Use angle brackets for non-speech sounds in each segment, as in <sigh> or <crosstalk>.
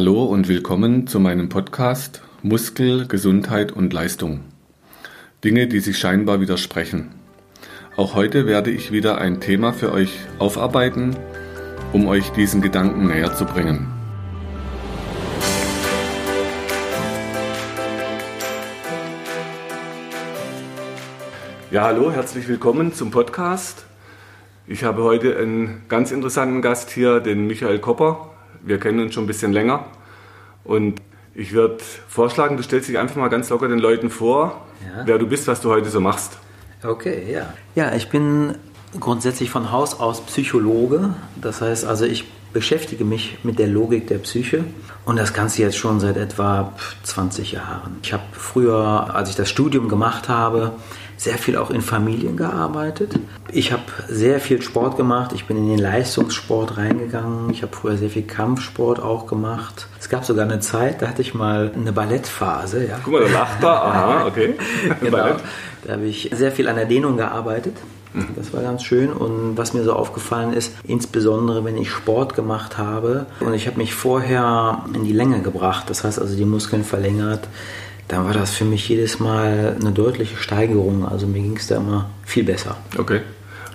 Hallo und willkommen zu meinem Podcast Muskel, Gesundheit und Leistung. Dinge, die sich scheinbar widersprechen. Auch heute werde ich wieder ein Thema für euch aufarbeiten, um euch diesen Gedanken näher zu bringen. Ja, hallo, herzlich willkommen zum Podcast. Ich habe heute einen ganz interessanten Gast hier, den Michael Kopper. Wir kennen uns schon ein bisschen länger. Und ich würde vorschlagen, du stellst dich einfach mal ganz locker den Leuten vor, ja. wer du bist, was du heute so machst. Okay, ja. Ja, ich bin grundsätzlich von Haus aus Psychologe. Das heißt also, ich beschäftige mich mit der Logik der Psyche und das Ganze jetzt schon seit etwa 20 Jahren. Ich habe früher, als ich das Studium gemacht habe, sehr viel auch in Familien gearbeitet. Ich habe sehr viel Sport gemacht. Ich bin in den Leistungssport reingegangen. Ich habe früher sehr viel Kampfsport auch gemacht. Es gab sogar eine Zeit, da hatte ich mal eine Ballettphase. Ja. Guck mal, da lacht er. Aha, <laughs> okay. genau. Da habe ich sehr viel an der Dehnung gearbeitet. Mhm. Das war ganz schön und was mir so aufgefallen ist, insbesondere wenn ich Sport gemacht habe und ich habe mich vorher in die Länge gebracht, das heißt also die Muskeln verlängert, dann war das für mich jedes Mal eine deutliche Steigerung. Also mir ging es da immer viel besser. Okay.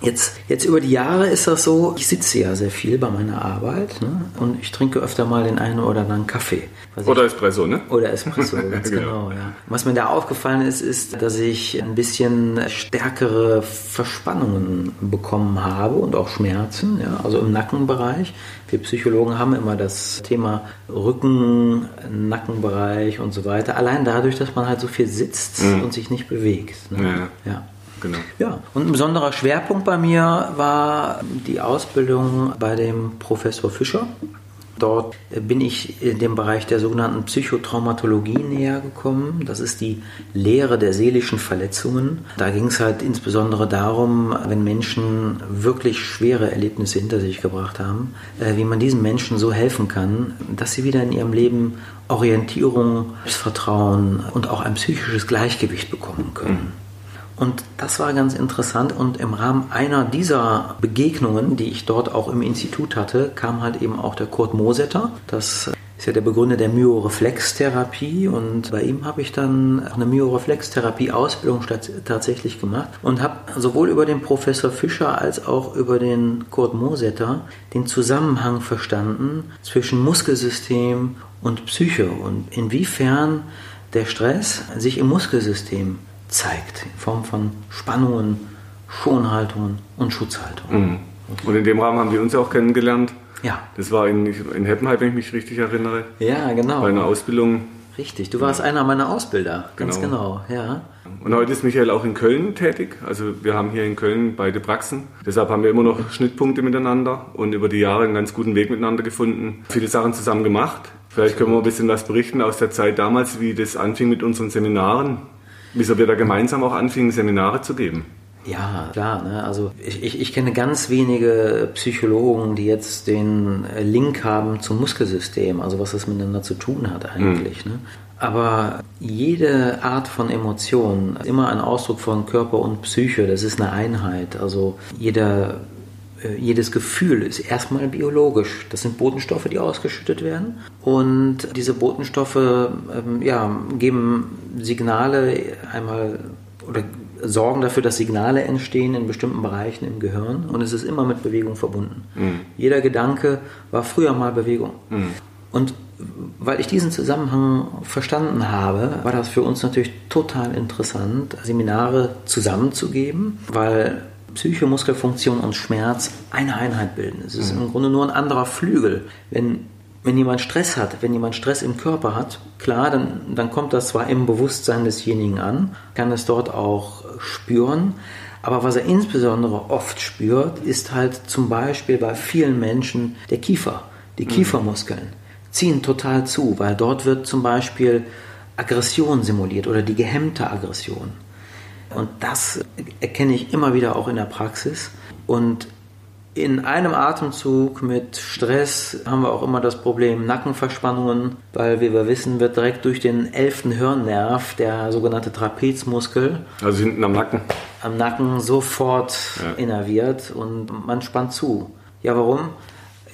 Jetzt, jetzt über die Jahre ist das so, ich sitze ja sehr viel bei meiner Arbeit ne? und ich trinke öfter mal den einen oder anderen Kaffee. Oder ich, Espresso, ne? Oder Espresso, <laughs> ganz genau. genau, ja. Was mir da aufgefallen ist, ist, dass ich ein bisschen stärkere Verspannungen bekommen habe und auch Schmerzen, ja, also im Nackenbereich. Wir Psychologen haben immer das Thema Rücken, Nackenbereich und so weiter. Allein dadurch, dass man halt so viel sitzt mhm. und sich nicht bewegt. Ne? Ja. ja. Genau. Ja, und ein besonderer Schwerpunkt bei mir war die Ausbildung bei dem Professor Fischer. Dort bin ich in dem Bereich der sogenannten Psychotraumatologie näher gekommen. Das ist die Lehre der seelischen Verletzungen. Da ging es halt insbesondere darum, wenn Menschen wirklich schwere Erlebnisse hinter sich gebracht haben, äh, wie man diesen Menschen so helfen kann, dass sie wieder in ihrem Leben Orientierung, Vertrauen und auch ein psychisches Gleichgewicht bekommen können. Und das war ganz interessant. Und im Rahmen einer dieser Begegnungen, die ich dort auch im Institut hatte, kam halt eben auch der Kurt Mosetter. Das ist ja der Begründer der Myoreflextherapie und bei ihm habe ich dann eine Myoreflextherapie-Ausbildung tatsächlich gemacht und habe sowohl über den Professor Fischer als auch über den Kurt Mosetter den Zusammenhang verstanden zwischen Muskelsystem und Psyche und inwiefern der Stress sich im Muskelsystem zeigt, in Form von Spannungen, Schonhaltungen und Schutzhaltungen. Mhm. Und in dem Rahmen haben wir uns ja auch kennengelernt. Ja. Das war in, in Heppenheim, wenn ich mich richtig erinnere. Ja, genau. Bei einer Ausbildung. Richtig, du warst ja. einer meiner Ausbilder, ganz genau. genau, ja. Und heute ist Michael auch in Köln tätig. Also wir haben hier in Köln beide Praxen. Deshalb haben wir immer noch Schnittpunkte miteinander und über die Jahre einen ganz guten Weg miteinander gefunden. Viele Sachen zusammen gemacht. Vielleicht können wir ein bisschen was berichten aus der Zeit damals, wie das anfing mit unseren Seminaren. Wieso wir da gemeinsam auch anfingen, Seminare zu geben? Ja, klar. Ne? Also ich, ich, ich, kenne ganz wenige Psychologen, die jetzt den Link haben zum Muskelsystem, also was das miteinander zu tun hat eigentlich. Mhm. Ne? Aber jede Art von Emotion, immer ein Ausdruck von Körper und Psyche, das ist eine Einheit. Also jeder jedes Gefühl ist erstmal biologisch. Das sind Botenstoffe, die ausgeschüttet werden. Und diese Botenstoffe ähm, ja, geben Signale einmal oder sorgen dafür, dass Signale entstehen in bestimmten Bereichen im Gehirn. Und es ist immer mit Bewegung verbunden. Mhm. Jeder Gedanke war früher mal Bewegung. Mhm. Und weil ich diesen Zusammenhang verstanden habe, war das für uns natürlich total interessant, Seminare zusammenzugeben, weil Psyche, Muskelfunktion und Schmerz eine Einheit bilden. Es ist mhm. im Grunde nur ein anderer Flügel. Wenn, wenn jemand Stress hat, wenn jemand Stress im Körper hat, klar, dann, dann kommt das zwar im Bewusstsein desjenigen an, kann es dort auch spüren, aber was er insbesondere oft spürt, ist halt zum Beispiel bei vielen Menschen der Kiefer, die mhm. Kiefermuskeln ziehen total zu, weil dort wird zum Beispiel Aggression simuliert oder die gehemmte Aggression. Und das erkenne ich immer wieder auch in der Praxis. Und in einem Atemzug mit Stress haben wir auch immer das Problem Nackenverspannungen, weil wie wir wissen, wird direkt durch den elften Hirnnerv, der sogenannte Trapezmuskel, also hinten am Nacken, am Nacken sofort ja. innerviert und man spannt zu. Ja, warum?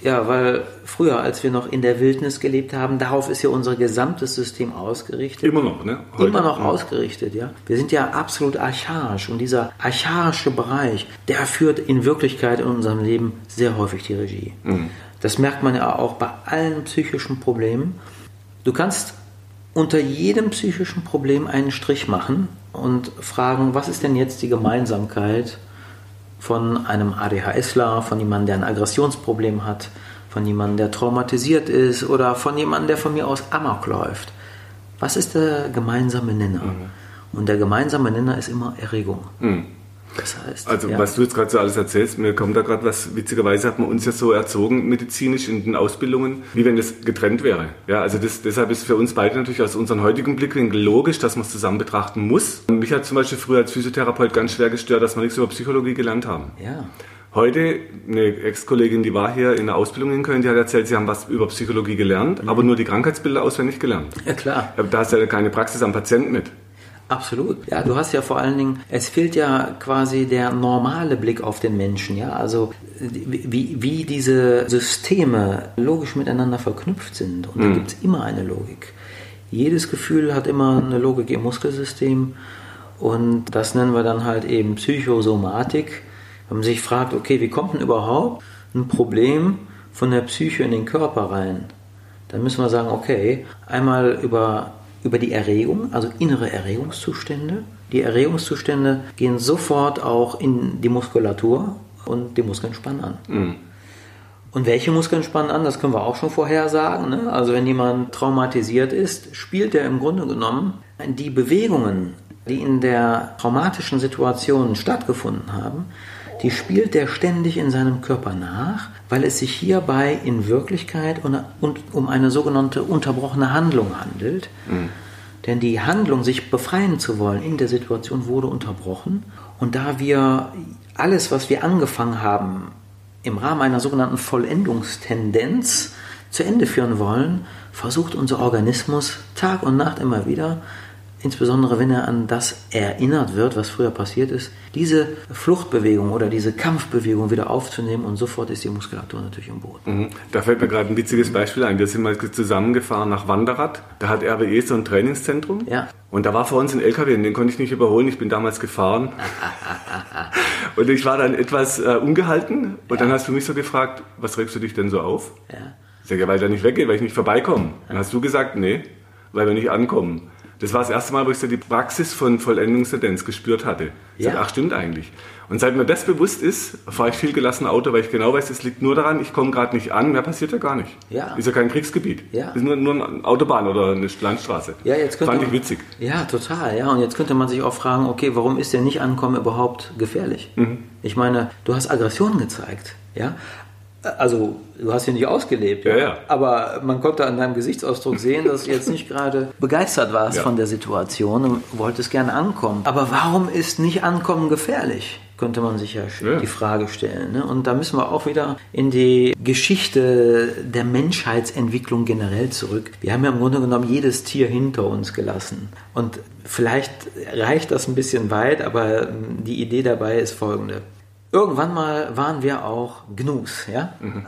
Ja, weil früher, als wir noch in der Wildnis gelebt haben, darauf ist ja unser gesamtes System ausgerichtet. Immer noch, ne? Heute. Immer noch ja. ausgerichtet, ja. Wir sind ja absolut archaisch und dieser archaische Bereich, der führt in Wirklichkeit in unserem Leben sehr häufig die Regie. Mhm. Das merkt man ja auch bei allen psychischen Problemen. Du kannst unter jedem psychischen Problem einen Strich machen und fragen, was ist denn jetzt die Gemeinsamkeit von einem ADHSler, von jemandem, der ein Aggressionsproblem hat, von jemandem, der traumatisiert ist oder von jemandem, der von mir aus Amok läuft. Was ist der gemeinsame Nenner? Mhm. Und der gemeinsame Nenner ist immer Erregung. Mhm. Das heißt, also ja. was du jetzt gerade so alles erzählst, mir kommt da gerade was, witzigerweise hat man uns ja so erzogen medizinisch in den Ausbildungen, wie wenn das getrennt wäre. Ja, also das, deshalb ist für uns beide natürlich aus unserem heutigen Blickwinkel logisch, dass man es zusammen betrachten muss. Und mich hat zum Beispiel früher als Physiotherapeut ganz schwer gestört, dass wir nichts über Psychologie gelernt haben. Ja. Heute, eine Ex-Kollegin, die war hier in der Ausbildung in Köln, die hat erzählt, sie haben was über Psychologie gelernt, mhm. aber nur die Krankheitsbilder auswendig gelernt. Ja, klar. Da hast du ja keine Praxis am Patienten mit. Absolut. Ja, du hast ja vor allen Dingen, es fehlt ja quasi der normale Blick auf den Menschen, ja, also wie, wie diese Systeme logisch miteinander verknüpft sind. Und mhm. da gibt es immer eine Logik. Jedes Gefühl hat immer eine Logik im Muskelsystem und das nennen wir dann halt eben Psychosomatik. Wenn man sich fragt, okay, wie kommt denn überhaupt ein Problem von der Psyche in den Körper rein? Dann müssen wir sagen, okay, einmal über über die Erregung, also innere Erregungszustände. Die Erregungszustände gehen sofort auch in die Muskulatur und die Muskeln spannen an. Mhm. Und welche Muskeln spannen an, das können wir auch schon vorhersagen. Ne? Also wenn jemand traumatisiert ist, spielt er im Grunde genommen die Bewegungen, die in der traumatischen Situation stattgefunden haben, die spielt er ständig in seinem Körper nach, weil es sich hierbei in Wirklichkeit um eine sogenannte unterbrochene Handlung handelt. Mhm. Denn die Handlung, sich befreien zu wollen in der Situation, wurde unterbrochen. Und da wir alles, was wir angefangen haben, im Rahmen einer sogenannten Vollendungstendenz zu Ende führen wollen, versucht unser Organismus Tag und Nacht immer wieder insbesondere wenn er an das erinnert wird, was früher passiert ist, diese Fluchtbewegung oder diese Kampfbewegung wieder aufzunehmen und sofort ist die Muskulatur natürlich im Boden. Mhm. Da fällt mir gerade ein witziges Beispiel ein. Wir sind mal zusammengefahren nach Wanderrad. Da hat RWE so ein Trainingszentrum. Ja. Und da war vor uns ein LKW, den konnte ich nicht überholen. Ich bin damals gefahren. <laughs> und ich war dann etwas äh, ungehalten. Und ja. dann hast du mich so gefragt, was regst du dich denn so auf? Ja. Ich sage, weil der nicht weggeht, weil ich nicht vorbeikomme. Dann hast du gesagt, nee, weil wir nicht ankommen. Das war das erste Mal, wo ich so die Praxis von Vollendungstendenz gespürt hatte. Ich ja. sag, ach, stimmt eigentlich. Und seit mir das bewusst ist, fahre ich viel gelassen Auto, weil ich genau weiß, es liegt nur daran, ich komme gerade nicht an, mehr passiert ja gar nicht. Ja. Ist ja kein Kriegsgebiet. Ja. Ist nur, nur eine Autobahn oder eine Landstraße. Ja, jetzt könnte Fand man, ich witzig. Ja, total. Ja, und jetzt könnte man sich auch fragen, okay, warum ist der Nicht-Ankommen überhaupt gefährlich? Mhm. Ich meine, du hast Aggression gezeigt. Ja, also, du hast hier nicht ausgelebt, ja, ja. aber man konnte an deinem Gesichtsausdruck sehen, dass du jetzt nicht gerade begeistert warst ja. von der Situation und wolltest gerne ankommen. Aber warum ist nicht Ankommen gefährlich? Könnte man sich ja, ja. die Frage stellen. Ne? Und da müssen wir auch wieder in die Geschichte der Menschheitsentwicklung generell zurück. Wir haben ja im Grunde genommen jedes Tier hinter uns gelassen. Und vielleicht reicht das ein bisschen weit, aber die Idee dabei ist folgende. Irgendwann mal waren wir auch Gnus, ja? Mhm.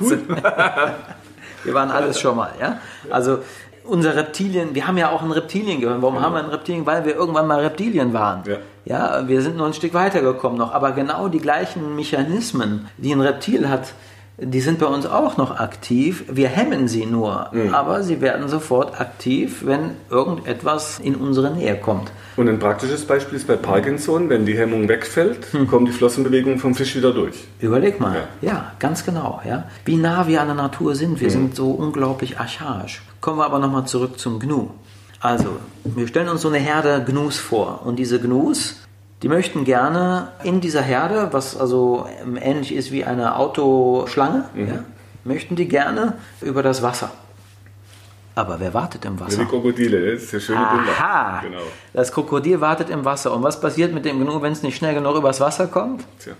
Cool. <laughs> wir waren alles schon mal, ja? Also unser Reptilien, wir haben ja auch ein Reptilien gehört. Warum genau. haben wir ein Reptilien? Weil wir irgendwann mal Reptilien waren. Ja. ja, wir sind nur ein Stück weitergekommen noch. Aber genau die gleichen Mechanismen, die ein Reptil hat, die sind bei uns auch noch aktiv. Wir hemmen sie nur, mhm. aber sie werden sofort aktiv, wenn irgendetwas in unsere Nähe kommt. Und ein praktisches Beispiel ist bei Parkinson, wenn die Hemmung wegfällt, hm. kommen die Flossenbewegungen vom Fisch wieder durch. Überleg mal, ja, ja ganz genau. Ja. Wie nah wir an der Natur sind, wir mhm. sind so unglaublich archaisch. Kommen wir aber nochmal zurück zum Gnu. Also, wir stellen uns so eine Herde Gnus vor. Und diese Gnus, die möchten gerne in dieser Herde, was also ähnlich ist wie eine Autoschlange, mhm. ja, möchten die gerne über das Wasser. Aber wer wartet im Wasser? Ja, die Krokodile, das ist der schöne Aha, genau. Das Krokodil wartet im Wasser. Und was passiert mit dem Gnu, wenn es nicht schnell genug übers Wasser kommt? Tja,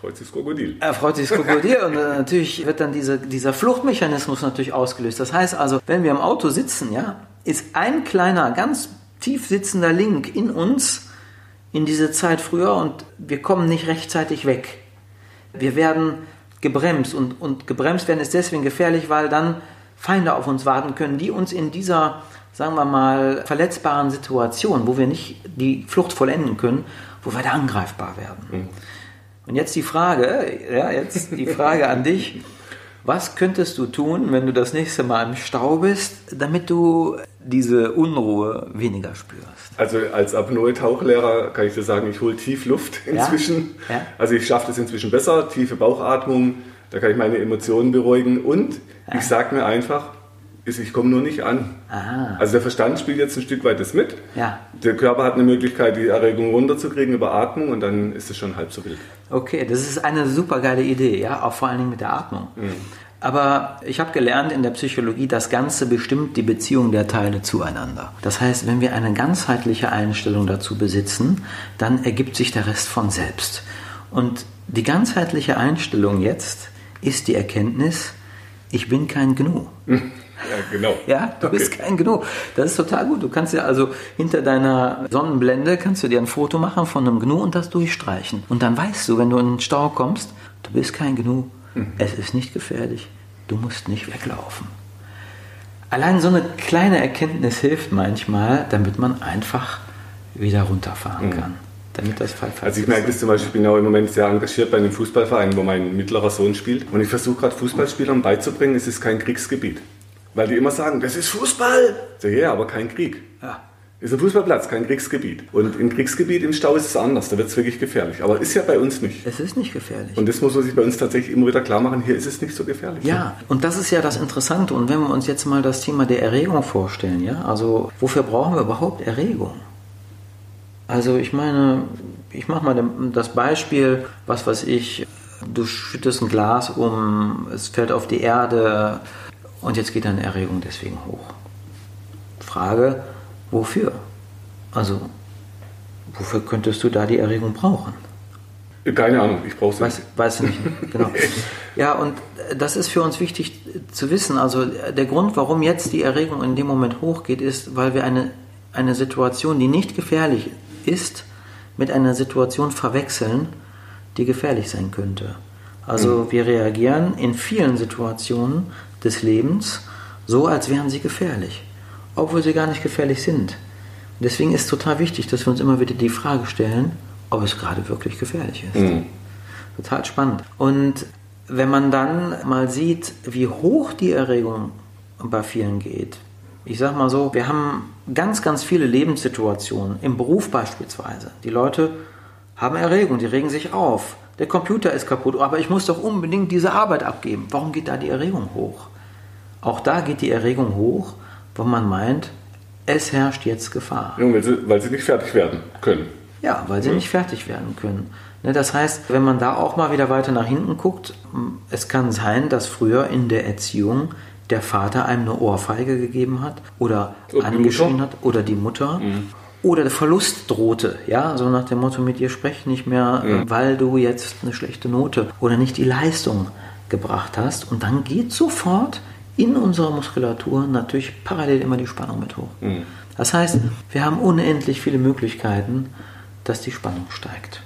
freut sich das Krokodil. Er freut sich das Krokodil und äh, natürlich wird dann diese, dieser Fluchtmechanismus natürlich ausgelöst. Das heißt also, wenn wir im Auto sitzen, ja, ist ein kleiner, ganz tief sitzender Link in uns in diese Zeit früher und wir kommen nicht rechtzeitig weg. Wir werden gebremst. Und, und gebremst werden ist deswegen gefährlich, weil dann Feinde auf uns warten können, die uns in dieser, sagen wir mal, verletzbaren Situation, wo wir nicht die Flucht vollenden können, wo wir da angreifbar werden. Mhm. Und jetzt die Frage, ja, jetzt die Frage an dich. Was könntest du tun, wenn du das nächste Mal im Stau bist, damit du diese Unruhe weniger spürst? Also als Apnoe-Tauchlehrer kann ich dir sagen, ich hole tief Luft inzwischen. Ja? Ja? Also ich schaffe das inzwischen besser, tiefe Bauchatmung, da kann ich meine Emotionen beruhigen und ja. ich sage mir einfach, ich komme nur nicht an. Aha. Also der Verstand spielt jetzt ein Stück weit das mit. Ja. Der Körper hat eine Möglichkeit, die Erregung runterzukriegen über Atmung und dann ist es schon halb so wild. Okay, das ist eine super geile Idee, ja, auch vor allen Dingen mit der Atmung. Mhm. Aber ich habe gelernt in der Psychologie, das Ganze bestimmt die Beziehung der Teile zueinander. Das heißt, wenn wir eine ganzheitliche Einstellung dazu besitzen, dann ergibt sich der Rest von selbst. Und die ganzheitliche Einstellung jetzt ist die Erkenntnis, ich bin kein Gnu. Ja, genau. Ja, du okay. bist kein Gnu. Das ist total gut. Du kannst ja also hinter deiner Sonnenblende kannst du dir ein Foto machen von einem Gnu und das durchstreichen. Und dann weißt du, wenn du in den Stau kommst, du bist kein Gnu. Mhm. Es ist nicht gefährlich. Du musst nicht weglaufen. Allein so eine kleine Erkenntnis hilft manchmal, damit man einfach wieder runterfahren mhm. kann. Damit das Fall Also ich merke das zum Beispiel, ich bin auch im Moment sehr engagiert bei einem Fußballverein, wo mein mittlerer Sohn spielt. Und ich versuche gerade Fußballspielern beizubringen, es ist kein Kriegsgebiet. Weil die immer sagen, das ist Fußball. So, ja, aber kein Krieg. Ja. Ist ein Fußballplatz, kein Kriegsgebiet. Und im Kriegsgebiet im Stau ist es anders, da wird es wirklich gefährlich. Aber ist ja bei uns nicht. Es ist nicht gefährlich. Und das muss man sich bei uns tatsächlich immer wieder klar machen, hier ist es nicht so gefährlich. Ja, und das ist ja das Interessante. Und wenn wir uns jetzt mal das Thema der Erregung vorstellen, ja, also wofür brauchen wir überhaupt Erregung? Also ich meine, ich mache mal das Beispiel, was weiß ich, du schüttest ein Glas um, es fällt auf die Erde, und jetzt geht deine Erregung deswegen hoch. Frage, wofür? Also, wofür könntest du da die Erregung brauchen? Keine Ahnung, ich brauche weiß, nicht. Weiß nicht, genau. <laughs> Ja, und das ist für uns wichtig zu wissen. Also der Grund, warum jetzt die Erregung in dem Moment hochgeht, ist, weil wir eine, eine Situation, die nicht gefährlich ist, mit einer Situation verwechseln, die gefährlich sein könnte. Also mhm. wir reagieren in vielen Situationen des Lebens so, als wären sie gefährlich, obwohl sie gar nicht gefährlich sind. Und deswegen ist es total wichtig, dass wir uns immer wieder die Frage stellen, ob es gerade wirklich gefährlich ist. Mhm. Total spannend. Und wenn man dann mal sieht, wie hoch die Erregung bei vielen geht, ich sag mal so, wir haben ganz, ganz viele Lebenssituationen, im Beruf beispielsweise. Die Leute haben Erregung, die regen sich auf. Der Computer ist kaputt, aber ich muss doch unbedingt diese Arbeit abgeben. Warum geht da die Erregung hoch? Auch da geht die Erregung hoch, wo man meint, es herrscht jetzt Gefahr. Ja, weil, sie, weil sie nicht fertig werden können. Ja, weil sie ja. nicht fertig werden können. Ne, das heißt, wenn man da auch mal wieder weiter nach hinten guckt, es kann sein, dass früher in der Erziehung der Vater einem eine Ohrfeige gegeben hat oder angeschrien hat oder die Mutter. Mhm. Oder der Verlust drohte, ja, so nach dem Motto, mit dir spreche nicht mehr, mhm. weil du jetzt eine schlechte Note oder nicht die Leistung gebracht hast. Und dann geht sofort in unserer Muskulatur natürlich parallel immer die Spannung mit hoch. Mhm. Das heißt, wir haben unendlich viele Möglichkeiten, dass die Spannung steigt.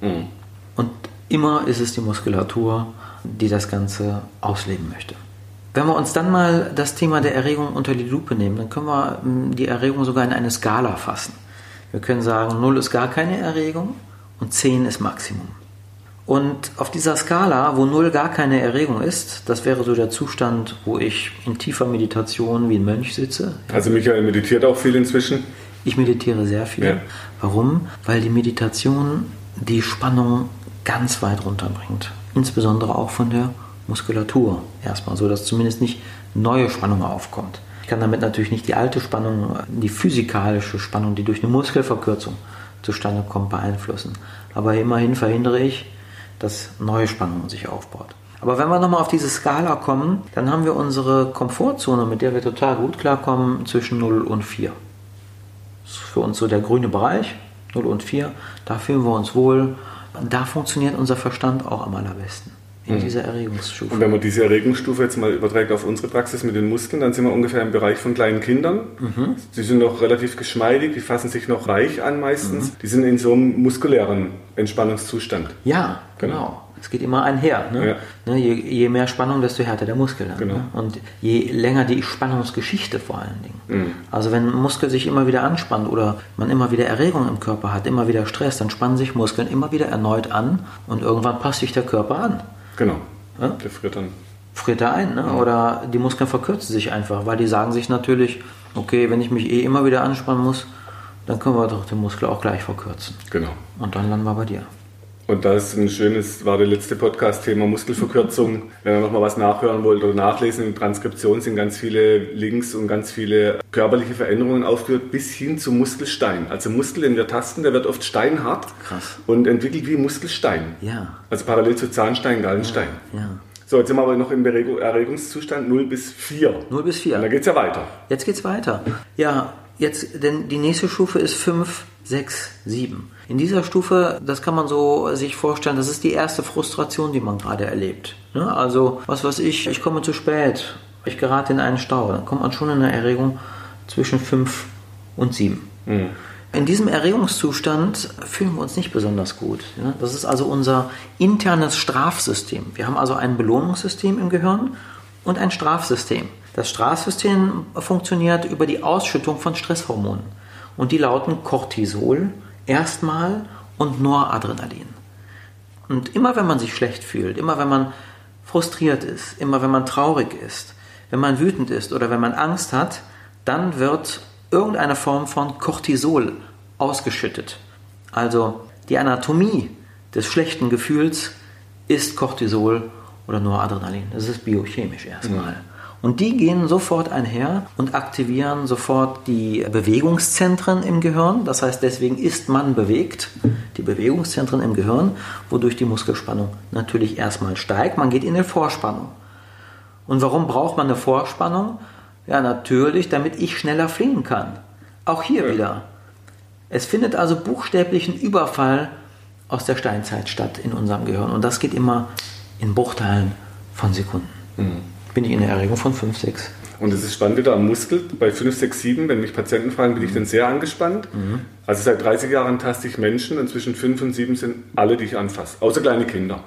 Mhm. Und immer ist es die Muskulatur, die das Ganze ausleben möchte. Wenn wir uns dann mal das Thema der Erregung unter die Lupe nehmen, dann können wir hm, die Erregung sogar in eine Skala fassen. Wir können sagen, 0 ist gar keine Erregung und 10 ist Maximum. Und auf dieser Skala, wo null gar keine Erregung ist, das wäre so der Zustand, wo ich in tiefer Meditation wie ein Mönch sitze. Also Michael meditiert auch viel inzwischen? Ich meditiere sehr viel. Ja. Warum? Weil die Meditation die Spannung ganz weit runterbringt. Insbesondere auch von der Muskulatur erstmal, so dass zumindest nicht neue Spannung aufkommt. Ich kann damit natürlich nicht die alte Spannung, die physikalische Spannung, die durch eine Muskelverkürzung zustande kommt, beeinflussen. Aber immerhin verhindere ich, dass neue Spannung sich aufbaut. Aber wenn wir nochmal auf diese Skala kommen, dann haben wir unsere Komfortzone, mit der wir total gut klarkommen, zwischen 0 und 4. Das ist für uns so der grüne Bereich, 0 und 4. Da fühlen wir uns wohl. Da funktioniert unser Verstand auch am allerbesten in mhm. dieser Erregungsstufe. Und wenn man diese Erregungsstufe jetzt mal überträgt auf unsere Praxis mit den Muskeln, dann sind wir ungefähr im Bereich von kleinen Kindern. Mhm. Die sind noch relativ geschmeidig, die fassen sich noch weich an meistens. Mhm. Die sind in so einem muskulären Entspannungszustand. Ja, genau. genau. Es geht immer einher. Ne? Ja. Ne, je, je mehr Spannung, desto härter der Muskel. Dann, Genau. ne? Und je länger die Spannungsgeschichte vor allen Dingen. Mhm. Also wenn ein Muskel sich immer wieder anspannt oder man immer wieder Erregung im Körper hat, immer wieder Stress, dann spannen sich Muskeln immer wieder erneut an und irgendwann passt sich der Körper an. Genau. Ja? Der friert dann. friert er ein. Ne? Oder die Muskeln verkürzen sich einfach, weil die sagen sich natürlich, okay, wenn ich mich eh immer wieder anspannen muss, dann können wir doch den Muskel auch gleich verkürzen. Genau. Und dann landen wir bei dir. Und das ist ein schönes, war der letzte Podcast-Thema Muskelverkürzung. Wenn ihr nochmal was nachhören wollt oder nachlesen, in der Transkription sind ganz viele Links und ganz viele körperliche Veränderungen aufgeführt, bis hin zum Muskelstein. Also Muskel, den wir tasten, der wird oft steinhart Krass. und entwickelt wie Muskelstein. Ja, Also parallel zu Zahnstein, Gallenstein. ja. So, jetzt sind wir aber noch im Erregung- Erregungszustand 0 bis 4. 0 bis 4. Und da geht es ja weiter. Jetzt geht's weiter. Ja, jetzt, denn die nächste Stufe ist 5, 6, 7. In dieser Stufe, das kann man so sich vorstellen, das ist die erste Frustration, die man gerade erlebt. Ne? Also, was weiß ich, ich komme zu spät, ich gerate in einen Stau, dann kommt man schon in eine Erregung zwischen 5 und 7. In diesem Erregungszustand fühlen wir uns nicht besonders gut. ja. Das ist also unser internes Strafsystem. Wir haben also ein Belohnungssystem im Gehirn und ein Strafsystem. Das Strafsystem funktioniert über die Ausschüttung von Stresshormonen. Und die lauten Cortisol erstmal und Noradrenalin. Und immer wenn man sich schlecht fühlt, immer wenn man frustriert ist, immer wenn man traurig ist, wenn man wütend ist oder wenn man Angst hat, dann wird irgendeine Form von Cortisol ausgeschüttet. Also die Anatomie des schlechten Gefühls ist Cortisol oder Noradrenalin. Das ist biochemisch erstmal. Und die gehen sofort einher und aktivieren sofort die Bewegungszentren im Gehirn. Das heißt, deswegen ist man bewegt. Die Bewegungszentren im Gehirn, wodurch die Muskelspannung natürlich erstmal steigt. Man geht in eine Vorspannung. Und warum braucht man eine Vorspannung? Ja, natürlich, damit ich schneller fliehen kann. Auch hier wieder. Es findet also buchstäblich ein Überfall aus der Steinzeit statt in unserem Gehirn. Und das geht immer in Bruchteilen von Sekunden. Bin ich in der Erregung von 5, 6. Und es ist spannend wieder am Muskel. Bei 5, 6, 7, wenn mich Patienten fragen, bin ich dann sehr angespannt. Also seit 30 Jahren taste ich Menschen und zwischen 5 und 7 sind alle, die ich anfasse, außer kleine Kinder.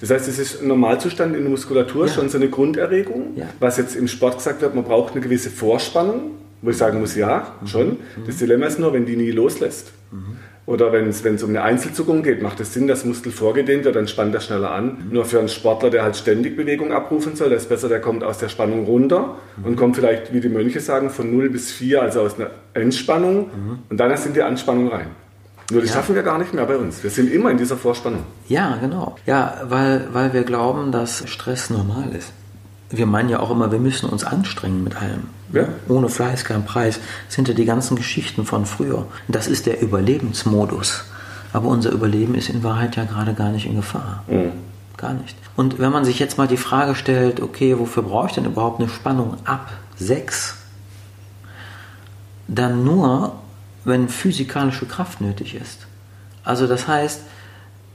Das heißt, es ist ein Normalzustand in der Muskulatur, Ja. schon so eine Grunderregung. Ja. Was jetzt im Sport gesagt wird, man braucht eine gewisse Vorspannung, wo ich sagen muss, ja, schon. Das Dilemma ist nur, wenn die nie loslässt. Oder wenn es um eine Einzelzuckung geht, macht es Sinn, dass Muskel vorgedehnt wird, dann spannt er schneller an. Nur für einen Sportler, der halt ständig Bewegung abrufen soll, ist besser, der kommt aus der Spannung runter und kommt vielleicht, wie die Mönche sagen, von 0 bis 4, also aus einer Entspannung und dann erst in die Anspannung rein. Nur das Ja. schaffen wir gar nicht mehr bei uns. Wir sind immer in dieser Vorspannung. Ja, genau. Ja, weil, weil wir glauben, dass Stress normal ist. Wir meinen ja auch immer, wir müssen uns anstrengen mit allem. Ja. Ohne Fleiß kein Preis. Das sind ja die ganzen Geschichten von früher. Das ist der Überlebensmodus. Aber unser Überleben ist in Wahrheit ja gerade gar nicht in Gefahr. Gar nicht. Und wenn man sich jetzt mal die Frage stellt, okay, wofür brauche ich denn überhaupt eine Spannung ab 6? Dann nur, wenn physikalische Kraft nötig ist. Also das heißt,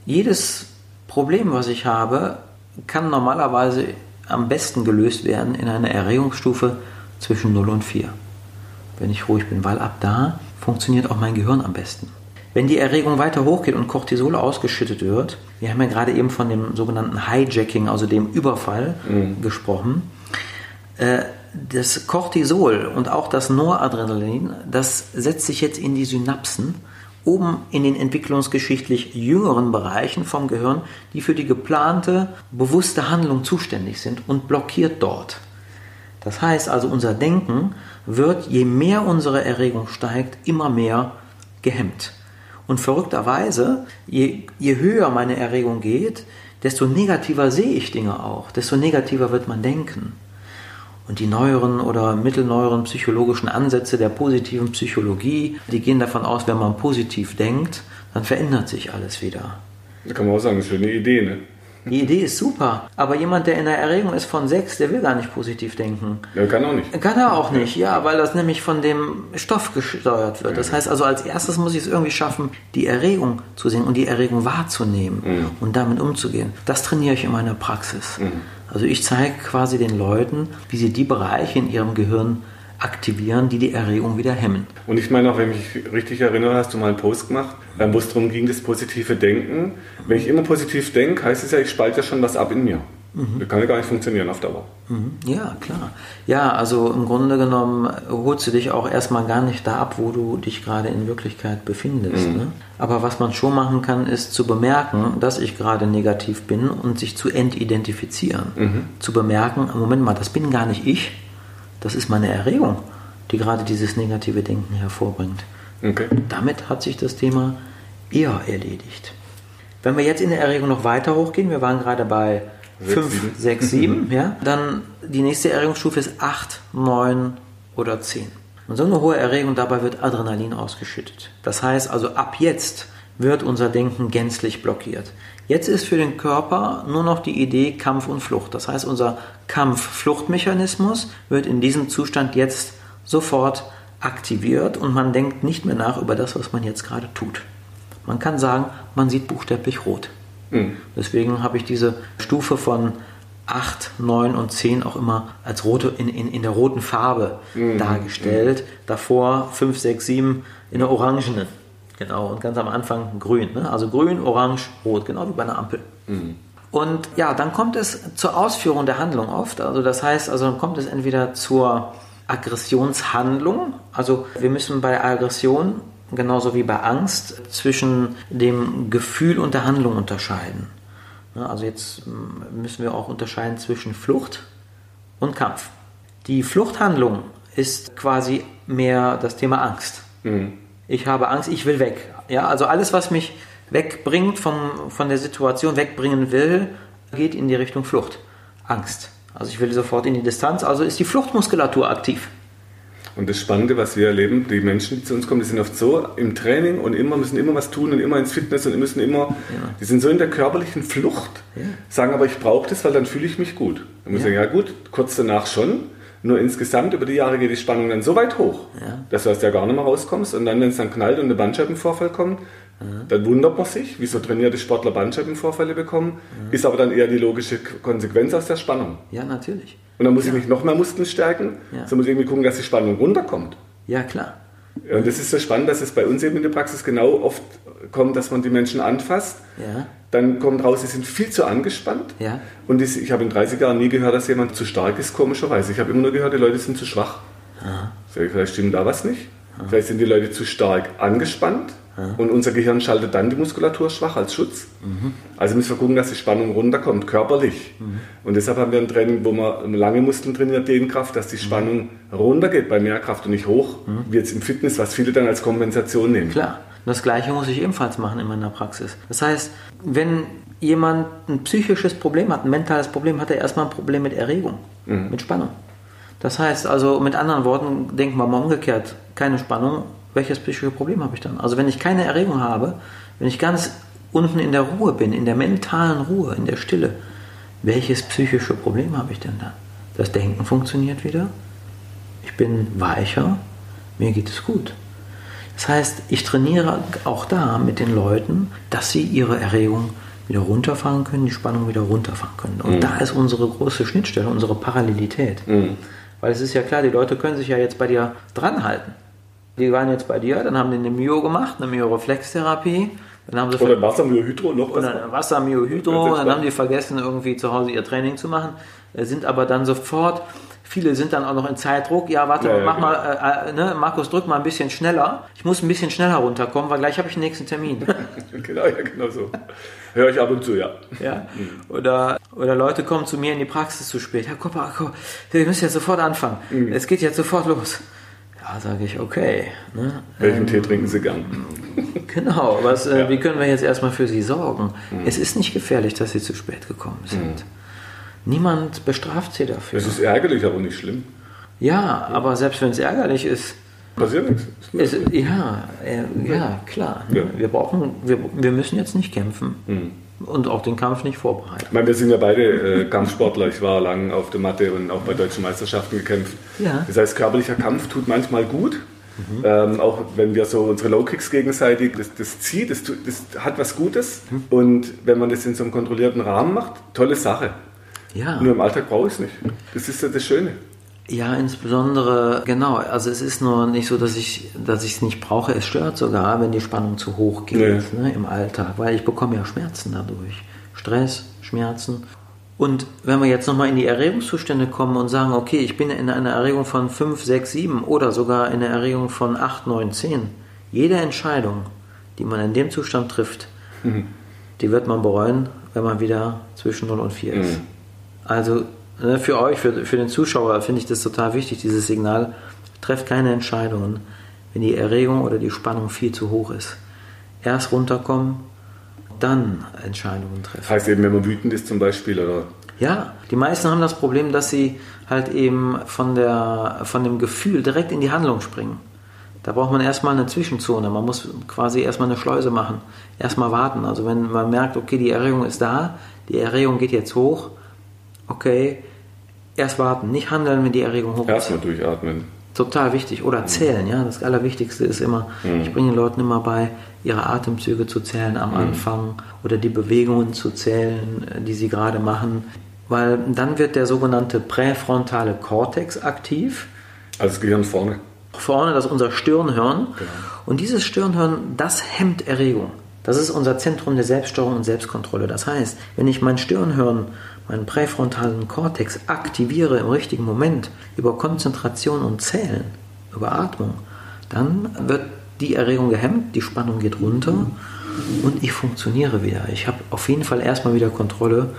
jedes Problem, was ich habe, kann normalerweise am besten gelöst werden in einer Erregungsstufe zwischen 0 und 4. Wenn ich ruhig bin, weil ab da funktioniert auch mein Gehirn am besten. Wenn die Erregung weiter hochgeht und Cortisol ausgeschüttet wird, wir haben ja gerade eben von dem sogenannten Hijacking, also dem Überfall, gesprochen, äh, das Cortisol und auch das Noradrenalin, das setzt sich jetzt in die Synapsen, oben in den entwicklungsgeschichtlich jüngeren Bereichen vom Gehirn, die für die geplante, bewusste Handlung zuständig sind und blockiert dort. Das heißt also, unser Denken wird, je mehr unsere Erregung steigt, immer mehr gehemmt. Und verrückterweise, je, je höher meine Erregung geht, desto negativer sehe ich Dinge auch, desto negativer wird man denken. Und die neueren oder mittelneueren psychologischen Ansätze der positiven Psychologie, die gehen davon aus, wenn man positiv denkt, dann verändert sich alles wieder. Da kann man auch sagen, das ist eine Idee, ne? Die Idee ist super, aber jemand, der in der Erregung ist von 6, der will gar nicht positiv denken. Ja, kann auch nicht. Kann er auch nicht, ja, weil das nämlich von dem Stoff gesteuert wird. Das heißt also, als erstes muss ich es irgendwie schaffen, die Erregung zu sehen und die Erregung wahrzunehmen und damit umzugehen. Das trainiere ich in meiner Praxis. Also ich zeige quasi den Leuten, wie sie die Bereiche in ihrem Gehirn aktivieren, die die Erregung wieder hemmen. Und ich meine auch, wenn ich mich richtig erinnere, hast du mal einen Post gemacht, wo es darum ging, das positive Denken. Wenn ich immer positiv denke, heißt es ja, ich spalte ja schon was ab in mir. Mhm. Das kann ja gar nicht funktionieren auf Dauer. Mhm. Ja, klar. Ja, also im Grunde genommen holst du dich auch erstmal gar nicht da ab, wo du dich gerade in Wirklichkeit befindest. Mhm. Ne? Aber was man schon machen kann, ist zu bemerken, dass ich gerade negativ bin und sich zu entidentifizieren. Mhm. Zu bemerken, Moment mal, das bin gar nicht ich, das ist meine Erregung, die gerade dieses negative Denken hervorbringt. Okay. Damit hat sich das Thema eher erledigt. Wenn wir jetzt in der Erregung noch weiter hochgehen, wir waren gerade bei 5, 6, 7, ja, dann die nächste Erregungsstufe ist 8, 9 oder 10. Und so eine hohe Erregung, dabei wird Adrenalin ausgeschüttet. Das heißt also, ab jetzt wird unser Denken gänzlich blockiert. Jetzt ist für den Körper nur noch die Idee Kampf und Flucht. Das heißt, unser Kampf-Fluchtmechanismus wird in diesem Zustand jetzt sofort aktiviert und man denkt nicht mehr nach über das, was man jetzt gerade tut. Man kann sagen, man sieht buchstäblich rot. Mhm. Deswegen habe ich diese Stufe von 8, 9 und 10 auch immer als rote, in, in, in der roten Farbe mhm. dargestellt. Mhm. Davor 5, 6, 7 in der orangenen. Genau, und ganz am Anfang grün. Ne? Also grün, orange, rot, genau wie bei einer Ampel. Mhm. Und ja, dann kommt es zur Ausführung der Handlung oft. Also das heißt, also dann kommt es entweder zur Aggressionshandlung. Also wir müssen bei Aggression genauso wie bei Angst zwischen dem Gefühl und der Handlung unterscheiden. Also jetzt müssen wir auch unterscheiden zwischen Flucht und Kampf. Die Fluchthandlung ist quasi mehr das Thema Angst. Mhm. Ich habe Angst, ich will weg. Ja, also alles, was mich wegbringt vom, von der Situation, wegbringen will, geht in die Richtung Flucht. Angst. Also ich will sofort in die Distanz, also ist die Fluchtmuskulatur aktiv. Und das Spannende, was wir erleben, die Menschen, die zu uns kommen, die sind oft so im Training und immer müssen immer was tun und immer ins Fitness und müssen immer, ja. die sind so in der körperlichen Flucht, ja. sagen aber ich brauche das, weil dann fühle ich mich gut. Dann muss ich ja. sagen, ja gut, kurz danach schon, nur insgesamt über die Jahre geht die Spannung dann so weit hoch, ja. dass du aus der gar nicht mehr rauskommst und dann, wenn es dann knallt und ein Bandscheibenvorfall kommt, Mhm. Dann wundert man sich, wieso trainierte Sportler Bandscheibenvorfälle bekommen, mhm. ist aber dann eher die logische Konsequenz aus der Spannung. Ja, natürlich. Und dann muss ja. ich nicht noch mehr Muskeln stärken, ja. sondern muss irgendwie gucken, dass die Spannung runterkommt. Ja, klar. Und das ist so spannend, dass es bei uns eben in der Praxis genau oft kommt, dass man die Menschen anfasst. Ja. Dann kommt raus, sie sind viel zu angespannt. Ja. Und ich habe in 30 Jahren nie gehört, dass jemand zu stark ist, komischerweise. Ich habe immer nur gehört, die Leute sind zu schwach. Aha. Vielleicht stimmt da was nicht. Aha. Vielleicht sind die Leute zu stark angespannt. Und unser Gehirn schaltet dann die Muskulatur schwach als Schutz. Mhm. Also müssen wir gucken, dass die Spannung runterkommt, körperlich. Mhm. Und deshalb haben wir ein Training, wo man lange Muskeln trainiert, Dehnkraft, dass die Spannung runtergeht bei mehr Kraft und nicht hoch, mhm. wie jetzt im Fitness, was viele dann als Kompensation nehmen. Klar. Das Gleiche muss ich ebenfalls machen in meiner Praxis. Das heißt, wenn jemand ein psychisches Problem hat, ein mentales Problem, hat er erstmal ein Problem mit Erregung, mhm. mit Spannung. Das heißt also, mit anderen Worten, denken wir mal umgekehrt, keine Spannung, welches psychische Problem habe ich dann? Also wenn ich keine Erregung habe, wenn ich ganz unten in der Ruhe bin, in der mentalen Ruhe, in der Stille, welches psychische Problem habe ich denn dann? Das Denken funktioniert wieder, ich bin weicher, mir geht es gut. Das heißt, ich trainiere auch da mit den Leuten, dass sie ihre Erregung wieder runterfahren können, die Spannung wieder runterfahren können. Und mhm. da ist unsere große Schnittstelle, unsere Parallelität. Mhm. Weil es ist ja klar, die Leute können sich ja jetzt bei dir dranhalten. Die waren jetzt bei dir, dann haben die eine Myo gemacht, eine Myoreflextherapie. Dann haben sie oder Wassermyohydro noch was? Oder Wassermyohydro, dann haben die vergessen, irgendwie zu Hause ihr Training zu machen, äh, sind aber dann sofort, viele sind dann auch noch in Zeitdruck, ja warte, ja, ja, mach genau. mal, äh, äh, ne, Markus, drück mal ein bisschen schneller, ich muss ein bisschen schneller runterkommen, weil gleich habe ich den nächsten Termin. <laughs> genau, ja, genau so. Höre ich ab und zu, ja. ja. Oder, oder Leute kommen zu mir in die Praxis zu spät. Herr Kopper, wir müssen jetzt sofort anfangen. Mhm. Es geht jetzt sofort los. Da sage ich, okay. Ne? Welchen ähm, Tee trinken Sie gern? <laughs> Genau, was, äh, ja. wie können wir jetzt erstmal für Sie sorgen? Mhm. Es ist nicht gefährlich, dass Sie zu spät gekommen sind. Mhm. Niemand bestraft Sie dafür. Es ist ärgerlich, aber nicht schlimm. Ja, aber selbst wenn es ärgerlich ist, passiert nichts. Es, ja, äh, ja, klar. Ne? Ja. Wir brauchen, wir, wir müssen jetzt nicht kämpfen. Mhm und auch den Kampf nicht vorbereitet. Ich meine, wir sind ja beide äh, Kampfsportler. Ich war lange auf der Matte und auch bei deutschen Meisterschaften gekämpft. Ja. Das heißt, körperlicher Kampf tut manchmal gut. Mhm. Ähm, auch wenn wir so unsere Low Kicks gegenseitig, das, das zieht, das, das, hat was Gutes. Mhm. Und wenn man das in so einem kontrollierten Rahmen macht, tolle Sache. Ja. Nur im Alltag brauche ich es nicht. Das ist ja das Schöne. Ja, insbesondere, genau. Also es ist nur nicht so, dass ich dass ich es nicht brauche. Es stört sogar, wenn die Spannung zu hoch geht nee. ne, im Alltag, weil ich bekomme ja Schmerzen dadurch. Stress, Schmerzen. Und wenn wir jetzt nochmal in die Erregungszustände kommen und sagen, okay, ich bin in einer Erregung von 5, 6, 7 oder sogar in einer Erregung von 8, 9, 10. Jede Entscheidung, die man in dem Zustand trifft, mhm. die wird man bereuen, wenn man wieder zwischen 0 und 4 ist. Mhm. Also für euch, für, für den Zuschauer finde ich das total wichtig, dieses Signal. Trefft keine Entscheidungen, wenn die Erregung oder die Spannung viel zu hoch ist. Erst runterkommen, dann Entscheidungen treffen. Heißt eben, wenn man wütend ist zum Beispiel, oder? Ja, die meisten haben das Problem, dass sie halt eben von, der, von dem Gefühl direkt in die Handlung springen. Da braucht man erstmal eine Zwischenzone. Man muss quasi erstmal eine Schleuse machen. Erstmal warten. Also wenn man merkt, okay, die Erregung ist da, die Erregung geht jetzt hoch, okay, erst warten, nicht handeln, wenn die Erregung hoch ist. Erstmal durchatmen. Total wichtig. Oder zählen, ja. Das Allerwichtigste ist immer, mhm. ich bringe den Leuten immer bei, ihre Atemzüge zu zählen am mhm. Anfang oder die Bewegungen zu zählen, die sie gerade machen. Weil dann wird der sogenannte präfrontale Kortex aktiv. Also das Gehirn vorne. Vorne, das ist unser Stirnhirn. Genau. Und dieses Stirnhirn, das hemmt Erregung. Das ist unser Zentrum der Selbststeuerung und Selbstkontrolle. Das heißt, wenn ich mein Stirnhirn, meinen präfrontalen Kortex aktiviere im richtigen Moment über Konzentration und Zählen, über Atmung, dann wird die Erregung gehemmt, die Spannung geht runter und ich funktioniere wieder. Ich habe auf jeden Fall erstmal wieder Kontrolle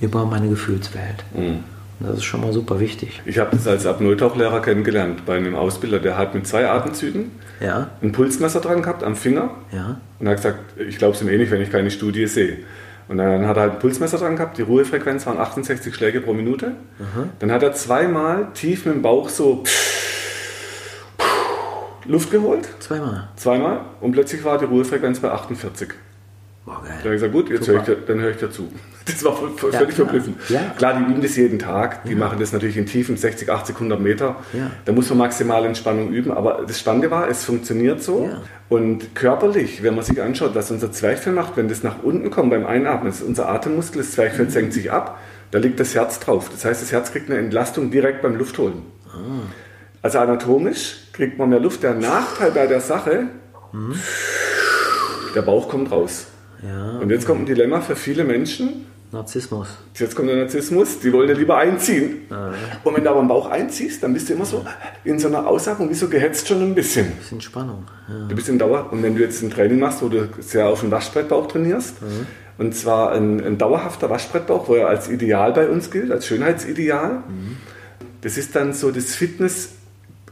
über meine Gefühlswelt. Mhm. Das ist schon mal super wichtig. Ich habe das als Apnoe-Tauchlehrer kennengelernt bei einem Ausbilder, der hat mit zwei Atemzügen ja. ein Pulsmesser dran gehabt am Finger ja. und hat gesagt, ich glaube es ihm eh nicht, wenn ich keine Studie sehe. Und dann hat er halt ein Pulsmesser dran gehabt, die Ruhefrequenz waren 68 Schläge pro Minute. Mhm. Dann hat er zweimal tief mit dem Bauch so Luft geholt. Zweimal. Zweimal. Und plötzlich war die Ruhefrequenz bei 48. Boah, geil. Dann habe ich gesagt, gut, jetzt höre ich, dann höre ich dazu. <laughs> Das war voll, ja, völlig verblüffend. Ja. Klar, die üben das jeden Tag. Die ja. machen das natürlich in Tiefen, 60, 80, 100 Meter. Da muss man maximale Entspannung üben. Aber das Spannende war, es funktioniert so. Und körperlich, wenn man sich anschaut, was unser Zwerchfell macht, wenn das nach unten kommt beim Einatmen, ist unser Atemmuskel, das Zwerchfell mhm. senkt sich ab, da liegt das Herz drauf. Das heißt, das Herz kriegt eine Entlastung direkt beim Luftholen. Ah. Also anatomisch kriegt man mehr Luft. Der Nachteil bei der Sache, mhm. der Bauch kommt raus. Ja, und jetzt kommt ein Dilemma für viele Menschen. Narzissmus. Jetzt kommt der Narzissmus, die wollen ja lieber einziehen. Ah, ja. Und wenn du aber am Bauch einziehst, dann bist du immer so in so einer Aussage wie so gehetzt schon ein bisschen. Ein bisschen Spannung. Ja. Du bist in Dauer. Und wenn du jetzt ein Training machst, wo du sehr auf den Waschbrettbauch trainierst, mhm. und zwar ein, ein, dauerhafter Waschbrettbauch, wo er als Ideal bei uns gilt, als Schönheitsideal, mhm. das ist dann so das Fitness-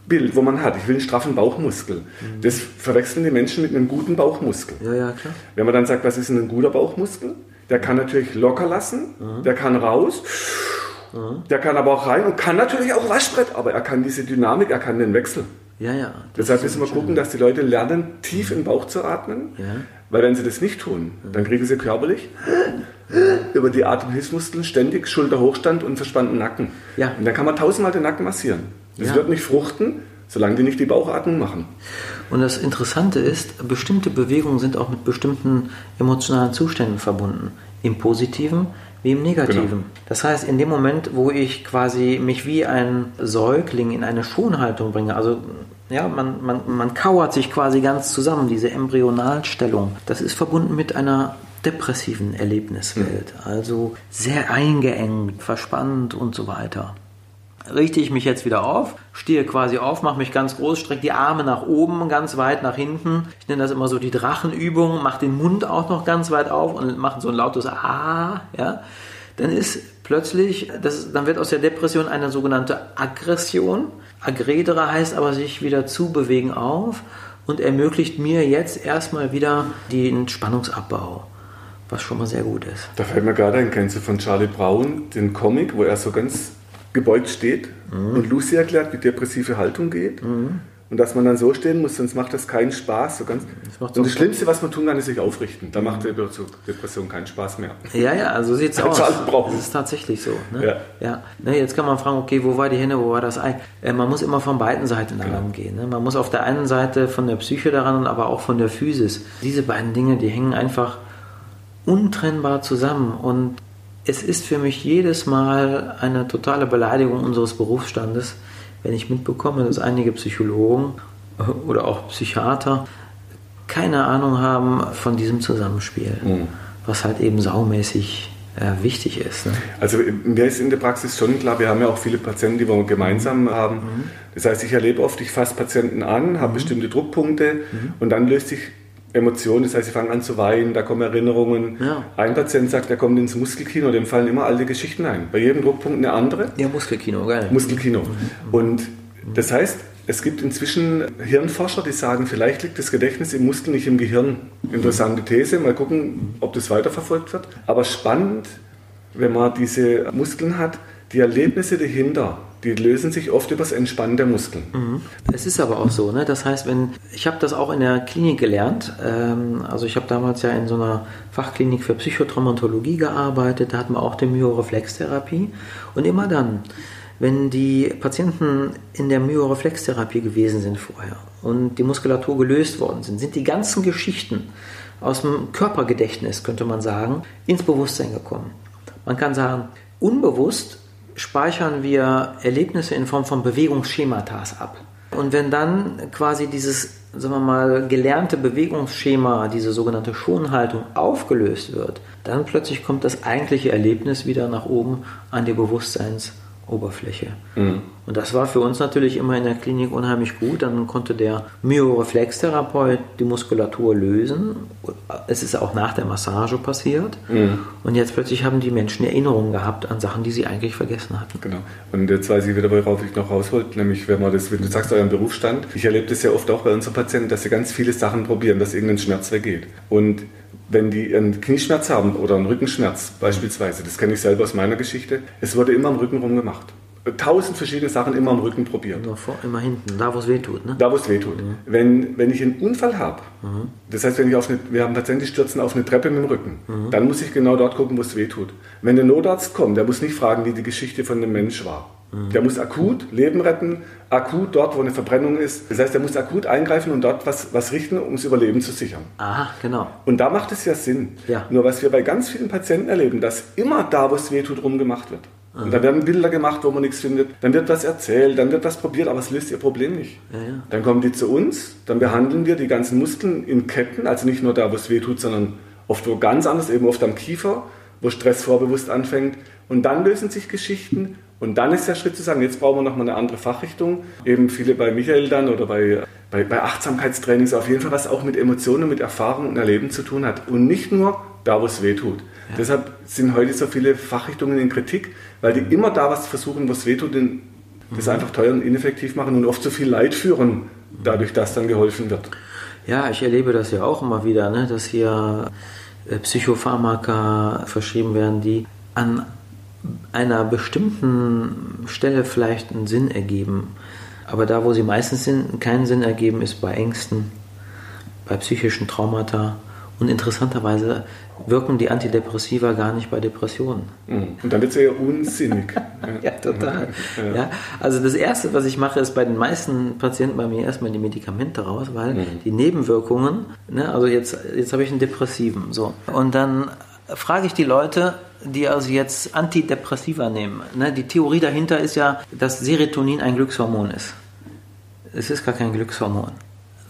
Bild, wo man hat. Ich will einen straffen Bauchmuskel. Mhm. Das verwechseln die Menschen mit einem guten Bauchmuskel. Ja, ja, klar. Wenn man dann sagt, was ist ein guter Bauchmuskel? Der kann natürlich locker lassen, mhm. der kann raus, mhm. der kann aber auch rein und kann natürlich auch Waschbrett, aber er kann diese Dynamik, er kann den Wechsel. Ja, ja. Deshalb müssen wir gucken, dass die Leute lernen, tief in den Bauch zu atmen. Ja. Weil wenn sie das nicht tun, dann kriegen sie körperlich über die Atemhilfsmuskeln ständig Schulterhochstand und verspannten Nacken. Ja. Und dann kann man tausendmal den Nacken massieren. Das ja. wird nicht fruchten, solange die nicht die Bauchatmung machen. Und das Interessante ist, bestimmte Bewegungen sind auch mit bestimmten emotionalen Zuständen verbunden. Im Positiven wie im Negativen. Genau. Das heißt, in dem Moment, wo ich quasi mich wie ein Säugling in eine Schonhaltung bringe, also ja, man, man, man kauert sich quasi ganz zusammen, diese Embryonalstellung, das ist verbunden mit einer depressiven Erlebniswelt, mhm. also sehr eingeengt, verspannt und so weiter richte ich mich jetzt wieder auf, stehe quasi auf, mache mich ganz groß, strecke die Arme nach oben, ganz weit nach hinten. Ich nenne das immer so die Drachenübung, mache den Mund auch noch ganz weit auf und mache so ein lautes Ah, ja. Dann ist plötzlich, das, dann wird aus der Depression eine sogenannte Aggression. Aggredere heißt aber sich wieder zubewegen auf und ermöglicht mir jetzt erstmal wieder den Spannungsabbau was schon mal sehr gut ist. Da fällt mir gerade ein, kennst du von Charlie Brown den Comic, wo er so ganz gebeugt steht mhm. und Lucy erklärt, wie depressive Haltung geht. Mhm. Und dass man dann so stehen muss, sonst macht das keinen Spaß. So ganz das und das Schlimmste, was man tun kann, ist sich aufrichten. Da macht die Depression keinen Spaß mehr. Ja, ja, also sieht <laughs> es aus. Das ist tatsächlich so. Ne? Ja. ja. Ne, jetzt kann man fragen, okay, wo war die Henne, wo war das Ei? Äh, man muss immer von beiden Seiten daran genau. gehen. Ne? Man muss auf der einen Seite von der Psyche daran, aber auch von der Physis. Diese beiden Dinge, die hängen einfach untrennbar zusammen. Und es ist für mich jedes Mal eine totale Beleidigung unseres Berufsstandes, wenn ich mitbekomme, dass einige Psychologen oder auch Psychiater keine Ahnung haben von diesem Zusammenspiel, mhm. was halt eben saumäßig äh, wichtig ist. Ne? Also mir ist in der Praxis schon klar, wir haben ja auch viele Patienten, die wir gemeinsam haben. Mhm. Das heißt, ich erlebe oft, ich fasse Patienten an, habe mhm. bestimmte Druckpunkte mhm. und dann löst sich Emotionen, das heißt, sie fangen an zu weinen, da kommen Erinnerungen. Ja. Ein Patient sagt, er kommt ins Muskelkino, dem fallen immer alte Geschichten ein. Bei jedem Druckpunkt eine andere. Ja, Muskelkino, geil. Muskelkino. Mhm. Und das heißt, es gibt inzwischen Hirnforscher, die sagen, vielleicht liegt das Gedächtnis im Muskel, nicht im Gehirn. Interessante These, mal gucken, ob das weiterverfolgt wird. Aber spannend, wenn man diese Muskeln hat, die Erlebnisse dahinter, die lösen sich oft über das Entspannen der Muskeln. Mhm. Es ist aber auch so, ne? das heißt, wenn ich habe das auch in der Klinik gelernt, ähm, also ich habe damals ja in so einer Fachklinik für Psychotraumatologie gearbeitet, da hatten wir auch die Myoreflextherapie und immer dann, wenn die Patienten in der Myoreflextherapie gewesen sind vorher und die Muskulatur gelöst worden sind, sind die ganzen Geschichten aus dem Körpergedächtnis, könnte man sagen, ins Bewusstsein gekommen. Man kann sagen, unbewusst speichern wir Erlebnisse in Form von Bewegungsschematas ab. Und wenn dann quasi dieses, sagen wir mal, gelernte Bewegungsschema, diese sogenannte Schonhaltung aufgelöst wird, dann plötzlich kommt das eigentliche Erlebnis wieder nach oben an die Bewusstseins- Oberfläche. Mhm. Und das war für uns natürlich immer in der Klinik unheimlich gut. Dann konnte der Myoreflextherapeut die Muskulatur lösen. Es ist auch nach der Massage passiert. Mhm. Und jetzt plötzlich haben die Menschen Erinnerungen gehabt an Sachen, die sie eigentlich vergessen hatten. Genau. Und jetzt weiß ich wieder, worauf ich noch raus wollte, nämlich wenn man das, wenn du sagst, euren Berufsstand. Ich erlebe das ja oft auch bei unseren Patienten, dass sie ganz viele Sachen probieren, dass irgendein Schmerz weggeht. Und wenn die einen Knieschmerz haben oder einen Rückenschmerz beispielsweise, das kenne ich selber aus meiner Geschichte, es wurde immer am Rücken rumgemacht. Tausend verschiedene Sachen immer am Rücken probiert. Immer, vor, immer hinten, da wo es weh tut. Ne? Da wo es weh tut. Mhm. Wenn, wenn ich einen Unfall habe, mhm. das heißt, wenn ich auf eine, wir haben Patienten, die stürzen auf eine Treppe mit dem Rücken, mhm. dann muss ich genau dort gucken, wo es weh tut. Wenn der Notarzt kommt, der muss nicht fragen, wie die Geschichte von dem Mensch war. Der muss akut Leben retten, akut dort, wo eine Verbrennung ist. Das heißt, er muss akut eingreifen und dort was, was richten, um das Überleben zu sichern. Aha, genau. Und da macht es ja Sinn. Ja. Nur was wir bei ganz vielen Patienten erleben, dass immer da, wo es weh tut, rumgemacht wird. Und da werden Bilder gemacht, wo man nichts findet. Dann wird was erzählt, dann wird was probiert, aber es löst ihr Problem nicht. Ja, ja. Dann kommen die zu uns, dann behandeln wir die ganzen Muskeln in Ketten, also nicht nur da, wo es weh tut, sondern oft wo ganz anders, eben oft am Kiefer, wo Stress vorbewusst anfängt. Und dann lösen sich Geschichten und dann ist der Schritt zu sagen, jetzt brauchen wir nochmal eine andere Fachrichtung. Eben viele bei Michael dann oder bei, bei, bei Achtsamkeitstrainings auf jeden Fall, was auch mit Emotionen, mit Erfahrung und Erleben zu tun hat. Und nicht nur da, wo es weh tut. Ja. Deshalb sind heute so viele Fachrichtungen in Kritik, weil die immer da was versuchen, wo es weh tut, das mhm. einfach teuer und ineffektiv machen und oft zu viel Leid führen, dadurch, dass dann geholfen wird. Ja, ich erlebe das ja auch immer wieder, ne, dass hier äh, Psychopharmaka verschrieben werden, die an einer bestimmten Stelle vielleicht einen Sinn ergeben. Aber da, wo sie meistens keinen Sinn ergeben, ist bei Ängsten, bei psychischen Traumata. Und interessanterweise wirken die Antidepressiva gar nicht bei Depressionen. Mhm. Und dann wird es <laughs> ja unsinnig. ja, total. Ja. ja. also das Erste, was ich mache, ist bei den meisten Patienten bei mir erstmal die Medikamente raus, weil mhm. die Nebenwirkungen, ne, also jetzt, jetzt habe ich einen Depressiven, so. Und dann frage ich die Leute, die also jetzt Antidepressiva nehmen. Ne? Die Theorie dahinter ist ja, dass Serotonin ein Glückshormon ist. Es ist gar kein Glückshormon,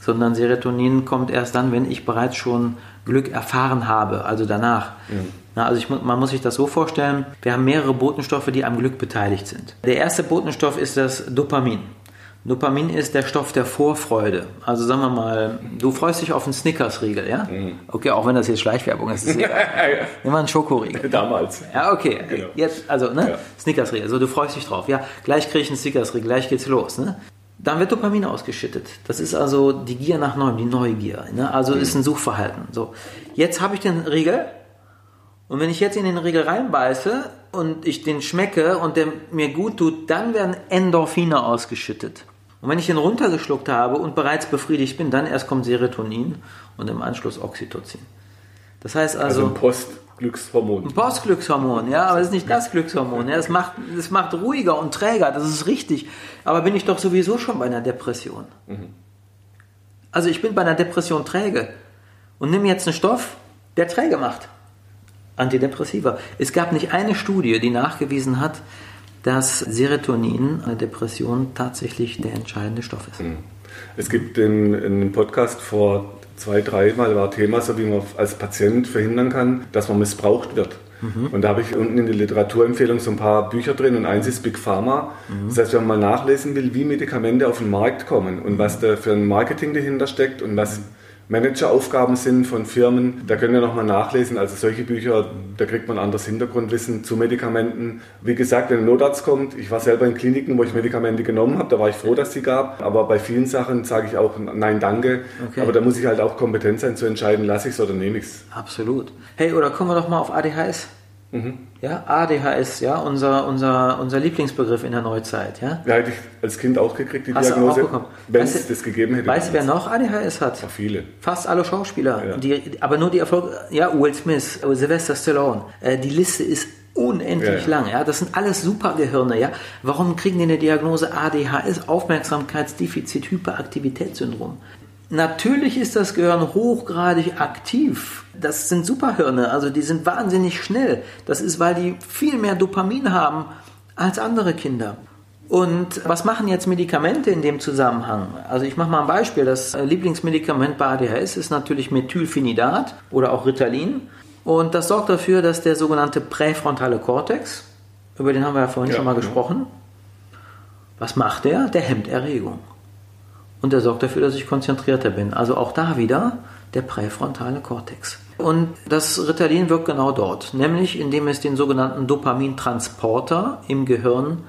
sondern Serotonin kommt erst dann, wenn ich bereits schon Glück erfahren habe, also danach. Mhm. Na, also ich, man muss sich das so vorstellen, wir haben mehrere Botenstoffe, die am Glück beteiligt sind. Der erste Botenstoff ist das Dopamin. Dopamin ist der Stoff der Vorfreude. Also sagen wir mal, du freust dich auf einen Snickers-Riegel, ja? Mhm. Okay, auch wenn das jetzt Schleichwerbung ist. ist Nimm mal einen Schokoriegel. Damals. Ja, okay. Genau. Jetzt, also, ne? Ja. Snickers-Riegel. So, du freust dich drauf. Ja, gleich kriege ich einen Snickers-Riegel, gleich geht's los, ne? Dann wird Dopamin ausgeschüttet. Das ist also die Gier nach Neuem, die Neugier. Ne? Also mhm. ist ein Suchverhalten. So, jetzt habe ich den Riegel und wenn ich jetzt in den Riegel reinbeiße und ich den schmecke und der mir gut tut, dann werden Endorphine ausgeschüttet. Und wenn ich den runtergeschluckt habe und bereits befriedigt bin, dann erst kommt Serotonin und im Anschluss Oxytocin. Das heißt also. Also ein Postglückshormon. Ein Postglückshormon, ja, aber es ist nicht das Glückshormon. Ja, es, macht, es macht ruhiger und träger, das ist richtig. Aber bin ich doch sowieso schon bei einer Depression. Mhm. Also ich bin bei einer Depression träge und nehme jetzt einen Stoff, der träge macht. Antidepressiva. Es gab nicht eine Studie, die nachgewiesen hat, dass Serotonin, eine Depression, tatsächlich der entscheidende Stoff ist. Mhm. Es gibt in, in einem Podcast vor zwei, dreimal war Thema, so wie man als Patient verhindern kann, dass man missbraucht wird. Mhm. Und da habe ich unten in der Literaturempfehlung so ein paar Bücher drin und eins ist Big Pharma. Mhm. Das heißt, wenn man mal nachlesen will, wie Medikamente auf den Markt kommen und was da für ein Marketing dahinter steckt und was Manageraufgaben sind von Firmen. Da können wir nochmal nachlesen. Also solche Bücher, da kriegt man anderes Hintergrundwissen zu Medikamenten. Wie gesagt, wenn ein Notarzt kommt, ich war selber in Kliniken, wo ich Medikamente genommen habe, da war ich froh, dass sie gab. Aber bei vielen Sachen sage ich auch Nein, danke. Okay. Aber da muss ich halt auch kompetent sein zu entscheiden, lasse ich es oder nehme ich es. Absolut. Hey, oder kommen wir doch mal auf ADHS. Mhm. Ja, ADHS, ja, unser, unser, unser Lieblingsbegriff in der Neuzeit. Ja, ja hätte ich als Kind auch gekriegt, die Hast Diagnose, wenn es das gegeben hätte. Weißt du, wer noch ADHS hat? Ja, viele. Fast alle Schauspieler. Ja. Die, aber nur die Erfolg, ja, Will Smith, Sylvester Stallone. Äh, die Liste ist unendlich ja, lang. Ja, das sind alles Supergehirne. Ja, warum kriegen die eine Diagnose ADHS, Aufmerksamkeitsdefizit, Hyperaktivitätssyndrom? Natürlich ist das Gehirn hochgradig aktiv. Das sind Superhirne, also die sind wahnsinnig schnell. Das ist, weil die viel mehr Dopamin haben als andere Kinder. Und was machen jetzt Medikamente in dem Zusammenhang? Also ich mache mal ein Beispiel. Das Lieblingsmedikament bei ADHS ist natürlich Methylphenidat oder auch Ritalin. Und das sorgt dafür, dass der sogenannte präfrontale Kortex, über den haben wir ja vorhin ja, schon mal genau. gesprochen, was macht der? Der hemmt Erregung und er sorgt dafür, dass ich konzentrierter bin. Also auch da wieder der präfrontale Kortex. Und das Ritalin wirkt genau dort, nämlich indem es den sogenannten Dopamintransporter im Gehirn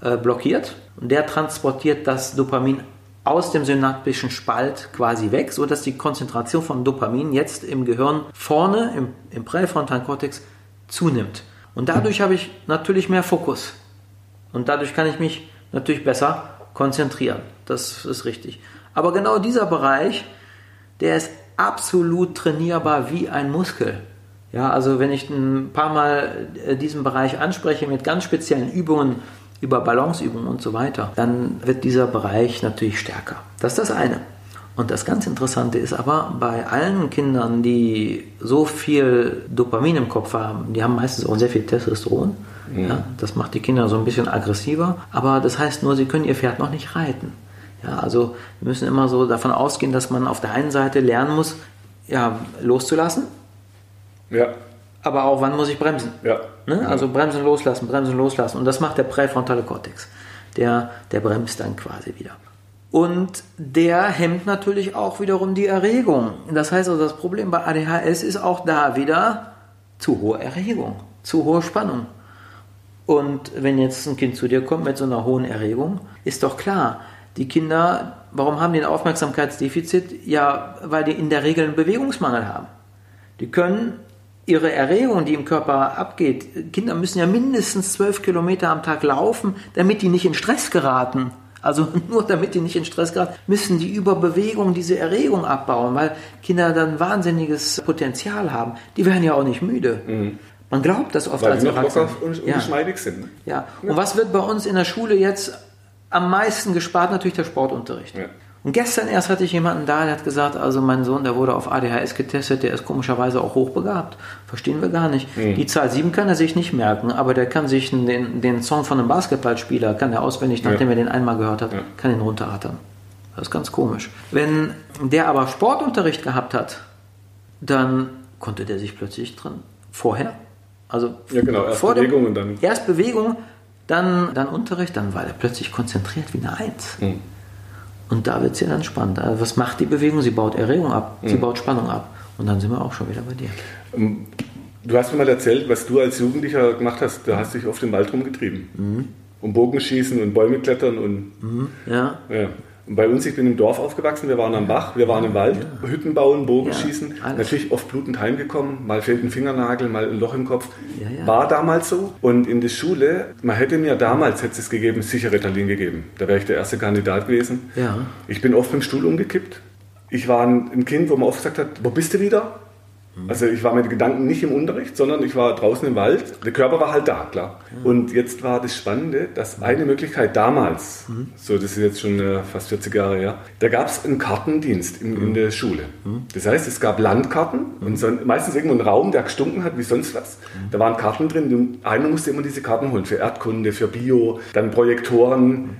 äh, blockiert. Und der transportiert das Dopamin aus dem synaptischen Spalt quasi weg, sodass die Konzentration von Dopamin jetzt im Gehirn vorne im, im präfrontalen Kortex zunimmt. Und dadurch habe ich natürlich mehr Fokus. Und dadurch kann ich mich natürlich besser konzentrieren. Das ist richtig. Aber genau dieser Bereich, der ist absolut trainierbar wie ein Muskel. Ja, also wenn ich ein paar Mal äh, diesen Bereich anspreche mit ganz speziellen Übungen über Balanceübungen und so weiter, dann wird dieser Bereich natürlich stärker. Das ist das eine. Und das ganz Interessante ist aber, bei allen Kindern, die so viel Dopamin im Kopf haben, die haben meistens auch sehr viel Testosteron. Mhm. Ja, das macht die Kinder so ein bisschen aggressiver. Aber das heißt nur, sie können ihr Pferd noch nicht reiten. Ja, also wir müssen immer so davon ausgehen, dass man auf der einen Seite lernen muss, ja, loszulassen. Ja. Aber auch, wann muss ich bremsen? Ja. Ne? Also bremsen, loslassen, bremsen, loslassen. Und das macht der präfrontale Kortex. Der, der bremst dann quasi wieder. Und der hemmt natürlich auch wiederum die Erregung. Das heißt also, das Problem bei ADHS ist auch da wieder zu hohe Erregung, zu hohe Spannung. Und wenn jetzt ein Kind zu dir kommt mit so einer hohen Erregung, ist doch klar, die Kinder, warum haben die ein Aufmerksamkeitsdefizit? Ja, weil die in der Regel einen Bewegungsmangel haben. Die können ihre Erregung, die im Körper abgeht, Kinder müssen ja mindestens zwölf Kilometer am Tag laufen, damit die nicht in Stress geraten. Also <laughs> nur damit die nicht in Stress geraten, müssen die über Bewegung diese Erregung abbauen, weil Kinder dann wahnsinniges Potenzial haben. Die werden ja auch nicht müde. Mhm. Man glaubt das oft weil als Erwachsener. und, und ja. geschmeidig sind. Ja. Und was wird bei uns in der Schule jetzt am meisten gespart? Natürlich der Sportunterricht. Ja. Und gestern erst hatte ich jemanden da, der hat gesagt, also mein Sohn, der wurde auf ADHS getestet, der ist komischerweise auch hochbegabt. Verstehen wir gar nicht. Mhm. Die Zahl 7 kann er sich nicht merken, aber der kann sich den, den Song von einem Basketballspieler, kann er auswendig, nachdem ja. er den einmal gehört hat, ja. kann ihn runterrattern. Das ist ganz komisch. Wenn der aber Sportunterricht gehabt hat, dann konnte der sich plötzlich drin vorher, also ja genau, erst Bewegung und dann erst Bewegung, dann, dann Unterricht, dann war er plötzlich konzentriert wie eine Eins. Mhm. Und da wird es ja dann spannend. Also was macht die Bewegung? Sie baut Erregung ab, mhm. sie baut Spannung ab. Und dann sind wir auch schon wieder bei dir. Ähm, du hast mir mal erzählt, was du als Jugendlicher gemacht hast. Da hast du dich auf dem Wald rumgetrieben. Mhm. Um Bogenschießen und Bäume klettern und. Mhm. Ja. ja. Bei uns, ich bin im Dorf aufgewachsen, wir waren am Bach, wir waren im Wald, ja. Hütten bauen, Bogenschießen. Ja, Natürlich oft blutend heimgekommen, mal fehlt ein Fingernagel, mal ein Loch im Kopf. Ja, War damals so. Und in der Schule, man hätte mir damals, hätte es gegeben, sicher Ritalin gegeben. Da wäre ich der erste Kandidat gewesen. Ich bin oft im Stuhl umgekippt. Ich war ein Kind, wo man oft gesagt hat, wo bist du wieder? Also ich war mit Gedanken nicht im Unterricht, sondern ich war draußen im Wald. Der Körper war halt da, klar. Und jetzt war das Spannende, dass eine Möglichkeit damals, so das ist jetzt schon äh, fast 40 Jahre her, da gab es einen Kartendienst in, in der Schule. Das heißt, es gab Landkarten und so, meistens irgendwo einen Raum, der gestunken hat wie sonst was. Da waren Karten drin einer musste immer diese Karten holen für Erdkunde, für Bio, dann Projektoren.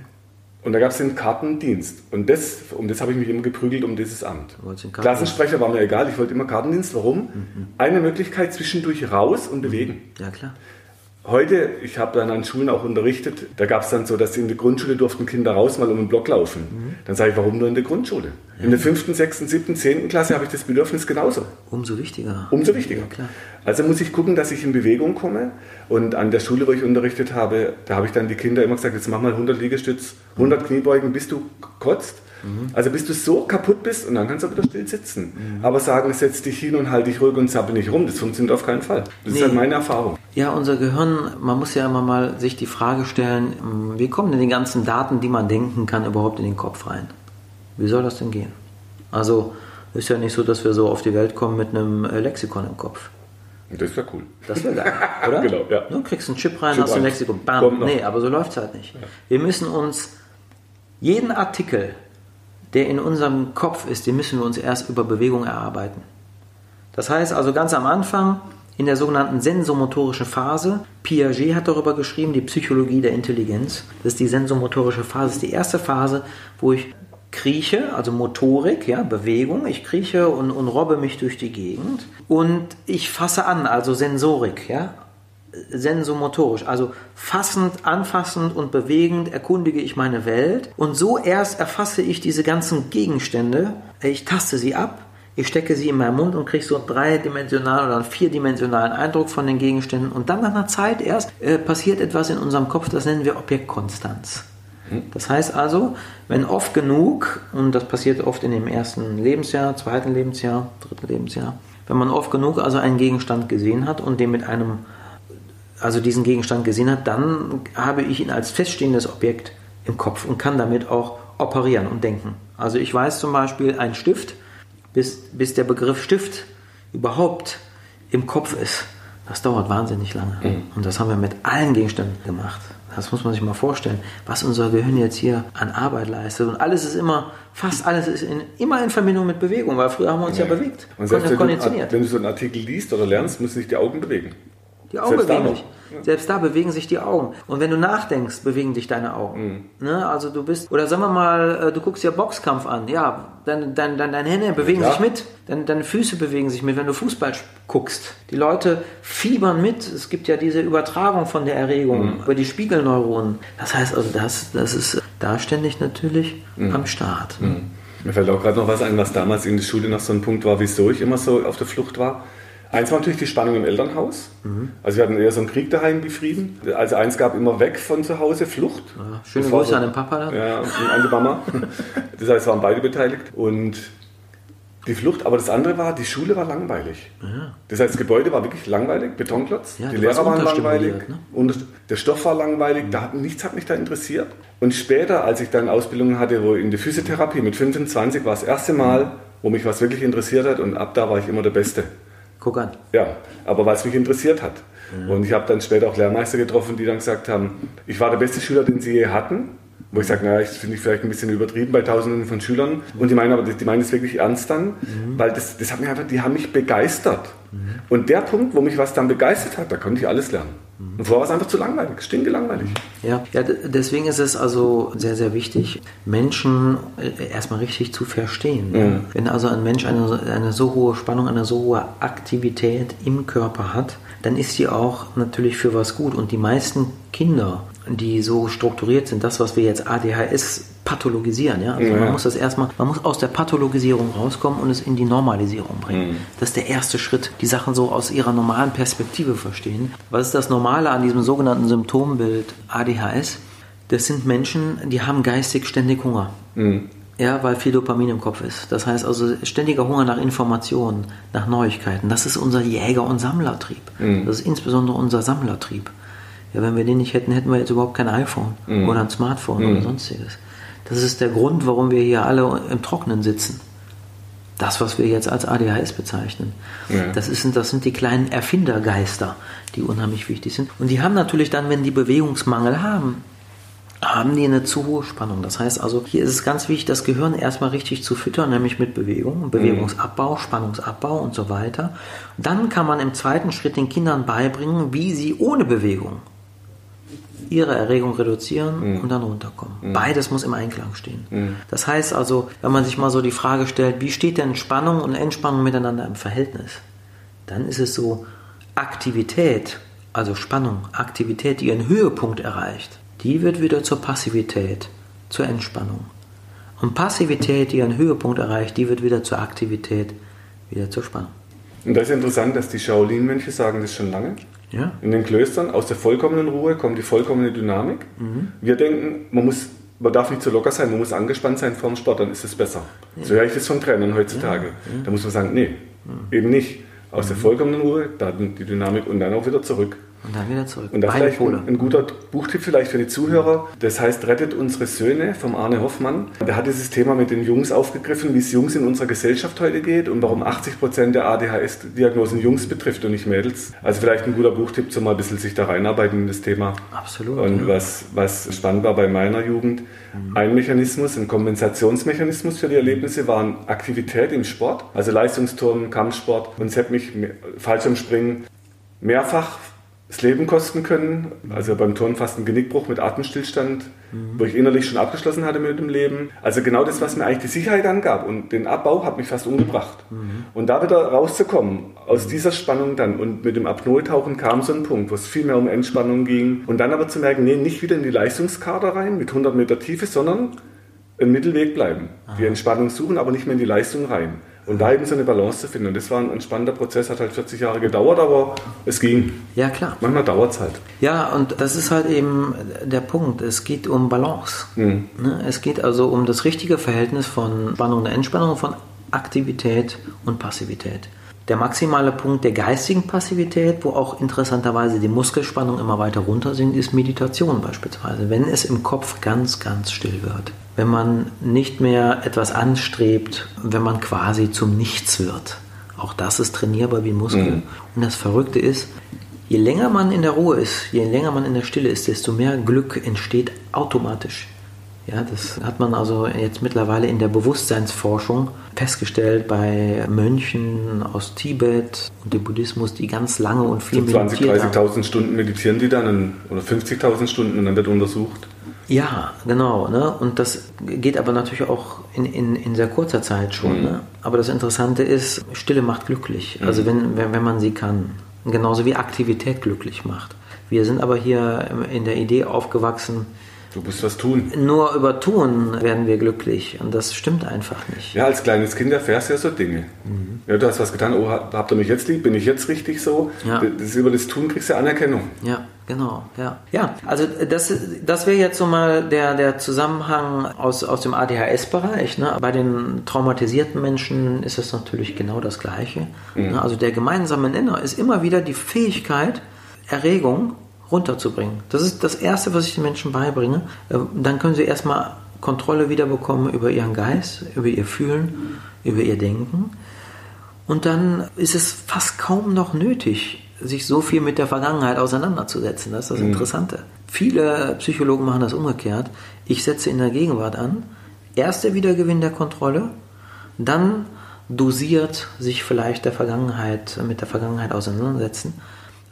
Und da gab es den Kartendienst. Und das, um das habe ich mich immer geprügelt, um dieses Amt. Klassensprecher war mir egal, ich wollte immer Kartendienst. Warum? Eine Möglichkeit zwischendurch raus und bewegen. Ja, klar. Heute, ich habe dann an Schulen auch unterrichtet, da gab es dann so, dass in der Grundschule durften Kinder raus mal um den Block laufen. Dann sage ich, warum nur in der Grundschule? In der fünften, sechsten, siebten, zehnten Klasse habe ich das Bedürfnis genauso. Umso wichtiger. Umso wichtiger. Ja, klar. Also muss ich gucken, dass ich in Bewegung komme. Und an der Schule, wo ich unterrichtet habe, da habe ich dann die Kinder immer gesagt, jetzt mach mal 100 Liegestütz, 100 Kniebeugen, bis du kotzt. Also bis du so kaputt bist und dann kannst du wieder still sitzen. Aber sagen, setz dich hin und halt dich ruhig und zappel nicht rum, das funktioniert auf keinen Fall. Das Nee. ist halt meine Erfahrung. Ja, unser Gehirn, man muss ja immer mal sich die Frage stellen, wie kommen denn die ganzen Daten, die man denken kann, überhaupt in den Kopf rein? Wie soll das denn gehen? Also, ist ja nicht so, dass wir so auf die Welt kommen mit einem äh, Lexikon im Kopf. Das wäre cool. Das wäre geil, <laughs> oder? Genau, ja. Du kriegst einen Chip rein, Chip hast ein. Lexikon. Bam. Nee, aber so läuft es halt nicht. Wir müssen uns jeden Artikel, der in unserem Kopf ist, den müssen wir uns erst über Bewegung erarbeiten. Das heißt also ganz am Anfang in der sogenannten sensomotorischen Phase. Piaget hat darüber geschrieben, die Psychologie der Intelligenz. Das ist die sensomotorische Phase. Das ist die erste Phase, wo ich krieche, also Motorik, ja, Bewegung. Ich krieche und, und robbe mich durch die Gegend. Und ich fasse an, also Sensorik, ja. Sensomotorisch, also fassend, anfassend und bewegend erkundige ich meine Welt. Und so erst erfasse ich diese ganzen Gegenstände, ich taste sie ab, ich stecke sie in meinen Mund und kriege so einen dreidimensionalen oder einen vierdimensionalen Eindruck von den Gegenständen. Und dann nach einer Zeit erst äh, passiert etwas in unserem Kopf, das nennen wir Objektkonstanz. Das heißt also, wenn oft genug, und das passiert oft in dem ersten Lebensjahr, zweiten Lebensjahr, dritten Lebensjahr, wenn man oft genug also einen Gegenstand gesehen hat und den mit einem also diesen Gegenstand gesehen hat, dann habe ich ihn als feststehendes Objekt im Kopf und kann damit auch operieren und denken. Also ich weiß zum Beispiel, ein Stift, bis, bis der Begriff Stift überhaupt im Kopf ist, das dauert wahnsinnig lange. Und das haben wir mit allen Gegenständen gemacht. Das muss man sich mal vorstellen, was unser Gehirn jetzt hier an Arbeit leistet. Und alles ist immer, fast alles ist in, immer in Verbindung mit Bewegung, weil früher haben wir uns ja, bewegt, Und selbst wenn du, konditioniert. wenn du so einen Artikel liest oder lernst, müssen sich die Augen bewegen. Die Augen Selbst bewegen sich. Selbst da bewegen sich die Augen. Und wenn du nachdenkst, bewegen dich deine Augen. Mhm. Ne? Also du bist, oder sagen wir mal, äh, du guckst dir Boxkampf an. Ja, dein, dein, dein, deine Hände bewegen klar. sich mit. Deine, deine Füße bewegen sich mit, wenn du Fußball guckst. Die Leute fiebern mit. Es gibt ja diese Übertragung von der Erregung Mhm. über die Spiegelneuronen. Das heißt also, das, das ist da ständig natürlich Mhm. am Start. Mir fällt auch gerade noch was ein, was damals in der Schule noch so ein Punkt war, wieso ich immer so auf der Flucht war. Eins war natürlich die Spannung im Elternhaus. Mhm. Also wir hatten eher so einen Krieg daheim wie Frieden. Also eins gab immer weg von zu Hause, Flucht. Ja, schöne Das war Grüße so- an den Papa da. Ja, und an die Mama. <laughs> Das heißt, waren beide beteiligt. Und die Flucht, aber das andere war, die Schule war langweilig. Das heißt, das Gebäude war wirklich langweilig, Betonklotz. Ja, die Lehrer waren langweilig. ne? Und der Stoff war langweilig. Da hat, nichts hat mich da interessiert. Und später, als ich dann Ausbildungen hatte, wo in der Physiotherapie mit 25 war das erste Mal, wo mich was wirklich interessiert hat. Und ab da war ich immer der Beste. Guck an. Ja, aber weil es mich interessiert hat. Und ich habe dann später auch Lehrmeister getroffen, die dann gesagt haben, ich war der beste Schüler, den sie je hatten. Wo ich sage, naja, das finde ich vielleicht ein bisschen übertrieben bei Tausenden von Schülern. Und die meinen aber, die meinen es wirklich ernst dann, weil das, das hat mich einfach, die haben mich begeistert. Und der Punkt, wo mich was dann begeistert hat, da konnte ich alles lernen. Und vorher war es einfach zu langweilig, stinkelangweilig. Ja, ja, deswegen ist es also sehr, sehr wichtig, Menschen äh, erstmal richtig zu verstehen. Mhm. Wenn also ein Mensch eine, eine so hohe Spannung, eine so hohe Aktivität im Körper hat, dann ist sie auch natürlich für was gut. Und die meisten Kinder, die so strukturiert sind, das, was wir jetzt ADHS pathologisieren, ja, also Ja. man muss das erstmal, man muss aus der Pathologisierung rauskommen und es in die Normalisierung bringen. Das ist der erste Schritt, die Sachen so aus ihrer normalen Perspektive verstehen. Was ist das Normale an diesem sogenannten Symptombild ADHS? Das sind Menschen, die haben geistig ständig Hunger. Ja, weil viel Dopamin im Kopf ist. Das heißt also ständiger Hunger nach Informationen, nach Neuigkeiten. Das ist unser Jäger- und Sammlertrieb. Das ist insbesondere unser Sammlertrieb. Ja, wenn wir den nicht hätten, hätten wir jetzt überhaupt kein iPhone oder ein Smartphone oder sonstiges. Das ist der Grund, warum wir hier alle im Trockenen sitzen. Das, was wir jetzt als ADHS bezeichnen. Ja. Das, ist, das sind die kleinen Erfindergeister, die unheimlich wichtig sind. Und die haben natürlich dann, wenn die Bewegungsmangel haben, haben die eine zu hohe Spannung. Das heißt also, hier ist es ganz wichtig, das Gehirn erstmal richtig zu füttern, nämlich mit Bewegung, Bewegungsabbau, Spannungsabbau und so weiter. Dann kann man im zweiten Schritt den Kindern beibringen, wie sie ohne Bewegung ihre Erregung reduzieren und dann runterkommen. Beides muss im Einklang stehen. Das heißt also, wenn man sich mal so die Frage stellt, wie steht denn Spannung und Entspannung miteinander im Verhältnis? Dann ist es so, Aktivität, also Spannung, Aktivität, die ihren Höhepunkt erreicht, die wird wieder zur Passivität, zur Entspannung. Und Passivität, die ihren Höhepunkt erreicht, die wird wieder zur Aktivität, wieder zur Spannung. Und das ist interessant, dass die Shaolin-Mönche sagen das schon lange. Ja? In den Klöstern aus der vollkommenen Ruhe kommt die vollkommene Dynamik. Wir denken, man, muss, man darf nicht zu locker sein, man muss angespannt sein vor dem Sport, dann ist es besser. So höre ich das von Trainern heutzutage. Da muss man sagen, nee, eben nicht. Aus der vollkommenen Ruhe, dann die Dynamik und dann auch wieder zurück. Und dann wieder zurück. Und da Beide vielleicht ein, ein guter Buchtipp vielleicht für die Zuhörer. Das heißt Rettet unsere Söhne vom Arne Hoffmann. Der hat dieses Thema mit den Jungs aufgegriffen, wie es Jungs in unserer Gesellschaft heute geht und warum 80 Prozent der ADHS-Diagnosen Jungs betrifft und nicht Mädels. Also vielleicht ein guter Buchtipp, zum mal ein bisschen sich da reinarbeiten in das Thema. Absolut. Und ja. was, was spannend war bei meiner Jugend, ein Mechanismus, ein Kompensationsmechanismus für die Erlebnisse waren Aktivität im Sport, also Leistungsturnen, Kampfsport. Und es hat mich Fallschirmspringen mehrfach das Leben kosten können. Also beim Turnen fast ein Genickbruch mit Atemstillstand, wo ich innerlich schon abgeschlossen hatte mit dem Leben. Also genau das, was mir eigentlich die Sicherheit angab und den Abbau hat mich fast umgebracht. Und da wieder rauszukommen aus dieser Spannung dann und mit dem Apnoe-Tauchen kam so ein Punkt, wo es viel mehr um Entspannung ging. Und dann aber zu merken, nee, nicht wieder in die Leistungskader rein mit 100 Meter Tiefe, sondern einen Mittelweg bleiben. Die Entspannung suchen, aber nicht mehr in die Leistung rein. Und da eben so eine Balance zu finden. Und das war ein, ein spannender Prozess, hat halt 40 Jahre gedauert, aber es ging. ja, klar. Manchmal dauert es halt. Ja, und das ist halt eben der Punkt. Es geht um Balance. Ne? Es geht also um das richtige Verhältnis von Spannung und Entspannung, von Aktivität und Passivität. Der maximale Punkt der geistigen Passivität, wo auch interessanterweise die Muskelspannung immer weiter runter sinkt, ist Meditation beispielsweise. Wenn es im Kopf ganz, ganz still wird. Wenn man nicht mehr etwas anstrebt, wenn man quasi zum Nichts wird. Auch das ist trainierbar wie ein Muskel. Und das Verrückte ist, Je länger man in der Ruhe ist, je länger man in der Stille ist, desto mehr Glück entsteht automatisch. Ja, das hat man also jetzt mittlerweile in der Bewusstseinsforschung festgestellt bei Mönchen aus Tibet und dem Buddhismus, die ganz lange und viel So 20, meditiert haben. 30.000 Stunden meditieren die dann in, oder 50.000 Stunden und dann wird untersucht. Ja, genau. Ne? Und das geht aber natürlich auch in, in, in sehr kurzer Zeit schon. Ne? Aber das Interessante ist, Stille macht glücklich. Also wenn, wenn, wenn man sie kann. Genauso wie Aktivität glücklich macht. Wir sind aber hier in der Idee aufgewachsen, Du musst was tun. nur über Tun werden wir glücklich. Und das stimmt einfach nicht. Ja, als kleines Kind erfährst du ja so Dinge. Ja, du hast was getan, oh, hab- habt ihr mich jetzt lieb? Bin ich jetzt richtig so? Ja. Das, über das Tun kriegst du Anerkennung. Ja, genau. Ja, ja also das, das wäre jetzt so mal der, der Zusammenhang aus, aus dem ADHS-Bereich. Ne? Bei den traumatisierten Menschen ist es natürlich genau das Gleiche. Ne? Also der gemeinsame Nenner ist immer wieder die Fähigkeit, Erregung runterzubringen. Das ist das Erste, was ich den Menschen beibringe. Äh, Dann können sie erstmal Kontrolle wiederbekommen über ihren Geist, über ihr Fühlen, über ihr Denken. Und dann ist es fast kaum noch nötig, sich so viel mit der Vergangenheit auseinanderzusetzen. Das ist das Interessante. Viele Psychologen machen das umgekehrt. Ich setze in der Gegenwart an. Erst der Wiedergewinn der Kontrolle, dann dosiert sich vielleicht der Vergangenheit, mit der Vergangenheit auseinandersetzen.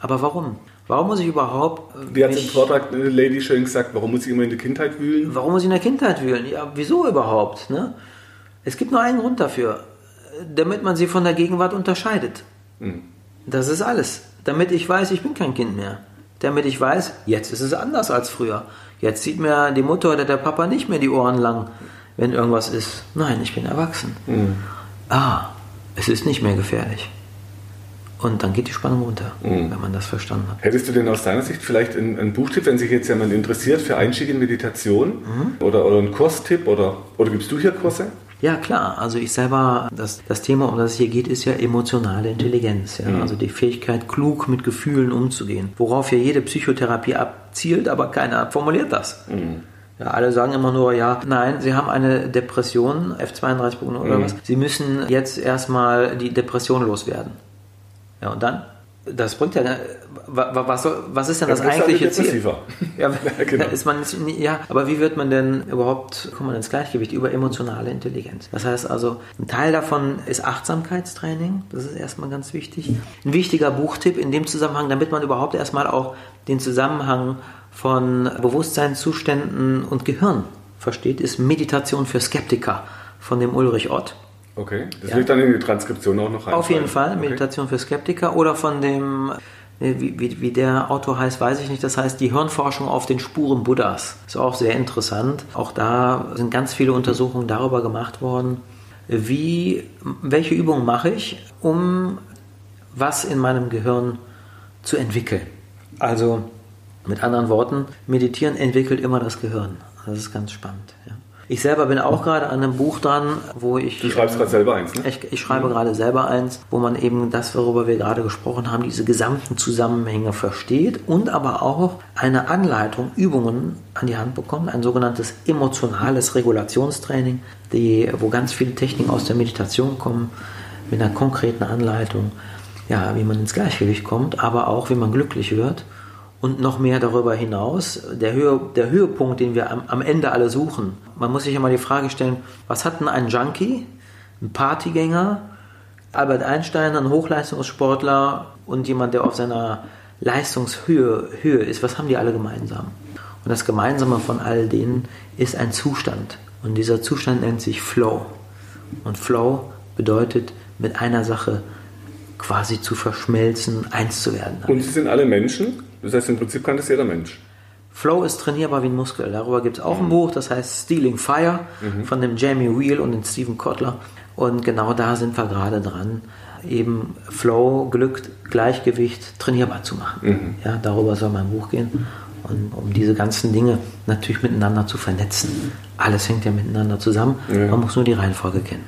Aber warum? Warum muss ich überhaupt äh, Die hat im mich- Vortrag eine Lady schön gesagt, warum muss ich immer in die Kindheit wühlen? Warum muss ich in der Kindheit wühlen? Ja, wieso überhaupt? Ne? Es gibt nur einen Grund dafür, damit man sie von der Gegenwart unterscheidet. Das ist alles. Damit ich weiß, ich bin kein Kind mehr. Damit ich weiß, jetzt ist es anders als früher. Jetzt zieht mir die Mutter oder der Papa nicht mehr die Ohren lang, wenn irgendwas ist. Nein, ich bin erwachsen. Ah, es ist nicht mehr gefährlich. Und dann geht die Spannung runter, wenn man das verstanden hat. Hättest du denn aus deiner Sicht vielleicht einen, einen Buchtipp, wenn sich jetzt jemand interessiert für Einstieg in Meditation oder, oder einen Kurstipp oder, oder gibst du hier Kurse? Ja, klar. Also ich selber, das, das Thema, um das es hier geht, ist ja emotionale Intelligenz. Ja? Also die Fähigkeit, klug mit Gefühlen umzugehen. Worauf ja jede Psychotherapie abzielt, aber keiner formuliert das. Ja, alle sagen immer nur, ja, nein, Sie haben eine Depression, F32 oder mhm. was. Sie müssen jetzt erstmal die Depression loswerden. Ja, und dann? Das bringt ja, was, was ist denn das, das eigentliche Ziel? <laughs> Ja, genau. ist man, ja, aber wie wird man denn überhaupt, kommt man ins Gleichgewicht über emotionale Intelligenz? Das heißt also, ein Teil davon ist Achtsamkeitstraining, das ist erstmal ganz wichtig. Ein wichtiger Buchtipp in dem Zusammenhang, damit man überhaupt erstmal auch den Zusammenhang von Bewusstseinszuständen und Gehirn versteht, ist Meditation für Skeptiker von dem Ulrich Ott. Okay, das ja. wird dann in die Transkription auch noch rein. Auf jeden Fall, Meditation okay. für Skeptiker oder von dem, wie, wie, wie, der Autor heißt, weiß ich nicht, das heißt die Hirnforschung auf den Spuren Buddhas. Ist auch sehr interessant. Auch da sind ganz viele Untersuchungen darüber gemacht worden, wie, welche Übungen mache ich, um was in meinem Gehirn zu entwickeln. Also mit anderen Worten, meditieren entwickelt immer das Gehirn. Das ist ganz spannend. Ja. Ich selber bin auch gerade an einem Buch dran, wo ich. Du schreibst gerade selber eins, ne? Ich, ich schreibe mhm. gerade selber eins, wo man eben das, worüber wir gerade gesprochen haben, diese gesamten Zusammenhänge versteht und aber auch eine Anleitung, Übungen an die Hand bekommt, ein sogenanntes emotionales Regulationstraining, die, wo ganz viele Techniken aus der Meditation kommen, mit einer konkreten Anleitung, ja, wie man ins Gleichgewicht kommt, aber auch wie man glücklich wird und noch mehr darüber hinaus, der, Höhe, der Höhepunkt, den wir am, am, Ende alle suchen. Man muss sich immer die Frage stellen, was hat denn ein Junkie, ein Partygänger, Albert Einstein, ein Hochleistungssportler und jemand, der auf seiner Leistungshöhe Höhe ist, was haben die alle gemeinsam? Und das Gemeinsame von all denen ist ein Zustand. Und dieser Zustand nennt sich Flow. Und Flow bedeutet, mit einer Sache quasi zu verschmelzen, eins zu werden. Und sie sind alle Menschen? Das heißt, im Prinzip kann das jeder Mensch. Flow ist trainierbar wie ein Muskel. Darüber gibt es auch mhm. ein Buch, das heißt Stealing Fire mhm. von dem Jamie Wheel und dem Stephen Kotler. Und genau da sind wir gerade dran, eben Flow, Glück, Gleichgewicht trainierbar zu machen. Mhm. Ja, darüber soll mein Buch gehen. Und um diese ganzen Dinge natürlich miteinander zu vernetzen. Alles hängt ja miteinander zusammen. Man muss nur die Reihenfolge kennen.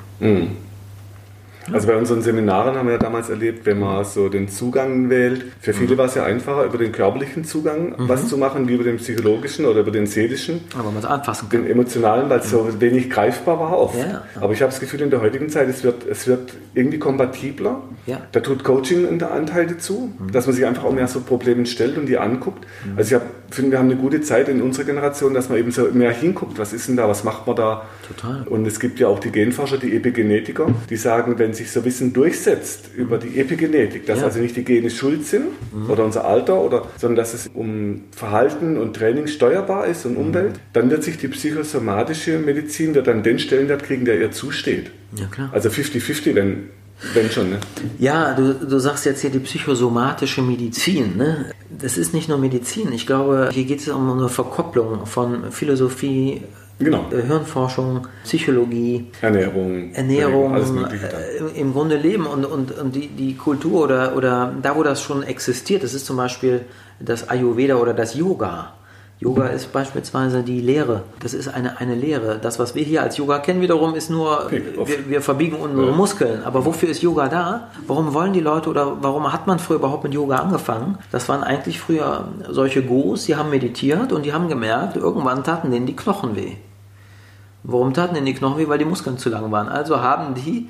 Also bei unseren Seminaren haben wir ja damals erlebt, wenn man so den Zugang wählt, für viele mhm. war es ja einfacher, über den körperlichen Zugang mhm. was zu machen, wie über den psychologischen oder über den seelischen. Aber man es anfassen kann. Den emotionalen, weil es so mhm. wenig greifbar war oft. Ja, Aber ich habe das Gefühl, in der heutigen Zeit, es wird, es wird irgendwie kompatibler. Ja. Da tut Coaching einen Anteil dazu, mhm. dass man sich einfach auch mehr so Probleme stellt und die anguckt. Mhm. Also ich finde, wir haben eine gute Zeit in unserer Generation, dass man eben so mehr hinguckt, was ist denn da, was macht man da. Total. Und es gibt ja auch die Genforscher, die Epigenetiker, die sagen, wenn sich so Wissen durchsetzt über die Epigenetik, dass ja. also nicht die Gene schuld sind mhm. oder unser Alter, oder, sondern dass es um Verhalten und Training steuerbar ist und mhm. Umwelt, dann wird sich die psychosomatische Medizin wird dann den Stellenwert kriegen, der ihr zusteht. Ja, klar. Also 50-50, wenn wenn schon, ne? Ja, du, du sagst jetzt hier die psychosomatische Medizin. Ne? Das ist nicht nur Medizin. Ich glaube, hier geht es um eine Verkopplung von Philosophie, Genau. Äh, Hirnforschung, Psychologie, Ernährung, Ernährung, äh, im Grunde Leben und, und, und die, die Kultur oder, oder da, wo das schon existiert, das ist zum Beispiel das Ayurveda oder das Yoga. Yoga ist beispielsweise die Lehre. Das ist eine, eine Lehre. Das, was wir hier als Yoga kennen, wiederum ist nur, wir, wir verbiegen unsere ja. Muskeln. Aber wofür ist Yoga da? Warum wollen die Leute oder warum hat man früher überhaupt mit Yoga angefangen? Das waren eigentlich früher solche Gurus, die haben meditiert und die haben gemerkt, irgendwann taten denen die Knochen weh. Warum taten denn die Knochen weh? Weil die Muskeln zu lang waren. Also haben die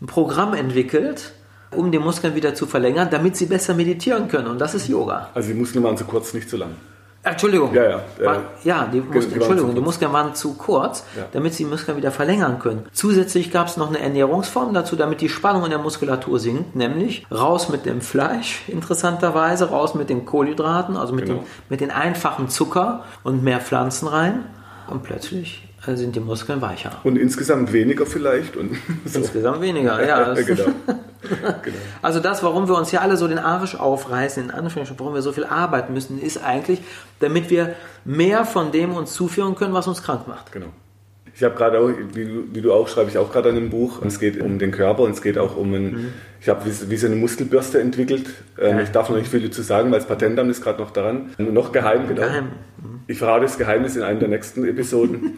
ein Programm entwickelt, um die Muskeln wieder zu verlängern, damit sie besser meditieren können. Und das ist Yoga. Also die Muskeln waren zu kurz, nicht zu lang. Entschuldigung. Ja, ja. War, ja, die, Muskeln, Entschuldigung, die Muskeln waren zu kurz, ja. damit sie die Muskeln wieder verlängern können. Zusätzlich gab es noch eine Ernährungsform dazu, damit die Spannung in der Muskulatur sinkt, nämlich raus mit dem Fleisch, interessanterweise, raus mit den Kohlenhydraten, also mit, genau. dem, mit den einfachen Zucker und mehr Pflanzen rein. Und plötzlich sind die Muskeln weicher. Und insgesamt weniger vielleicht? Und <laughs> so. Insgesamt weniger, ja. <laughs> genau. <laughs> genau. Also das, warum wir uns ja alle so den Arsch aufreißen, in Anführungsstrichen, warum wir so viel arbeiten müssen, ist eigentlich, damit wir mehr von dem uns zuführen können, was uns krank macht. Genau. Ich habe gerade auch, wie du, auch schreibe ich auch gerade an einem Buch. Es geht um den Körper und es geht auch um ein, mhm. ich habe wie, wie, so eine Muskelbürste entwickelt. Ähm, ja. Ich darf noch nicht viel dazu sagen, weil das Patentamt ist gerade noch daran. Noch geheim, genau. Geheim. Mhm. Ich verrate das Geheimnis in einer der nächsten Episoden.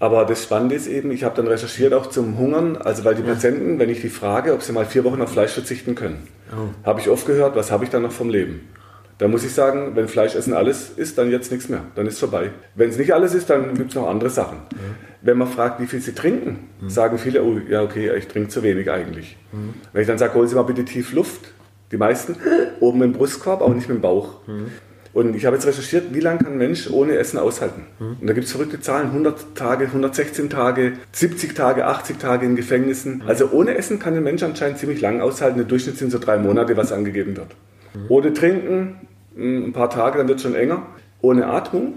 Aber das Spannende ist eben, ich habe dann recherchiert auch zum Hungern, also weil die ja. Patienten, wenn ich die frage, ob sie mal vier Wochen auf Fleisch verzichten können, oh. habe ich oft gehört, was habe ich dann noch vom Leben? Da muss ich sagen, wenn Fleischessen alles ist, dann jetzt nichts mehr. Dann ist vorbei. Wenn es nicht alles ist, dann gibt es noch andere Sachen. Mhm. Wenn man fragt, wie viel sie trinken, mhm. sagen viele, oh ja, okay, ich trinke zu wenig eigentlich. Mhm. Wenn ich dann sage, holen Sie mal bitte tief Luft, die meisten <gasps> oben im Brustkorb, aber nicht mit dem Bauch. Und ich habe jetzt recherchiert, wie lange kann ein Mensch ohne Essen aushalten? Und da gibt es verrückte Zahlen, 100 Tage, 116 Tage, 70 Tage, 80 Tage in Gefängnissen. Also ohne Essen kann ein Mensch anscheinend ziemlich lang aushalten. Der Durchschnitt sind so drei Monate, was angegeben wird. Ohne Trinken hm, ein paar Tage, dann wird es schon enger. Ohne Atmung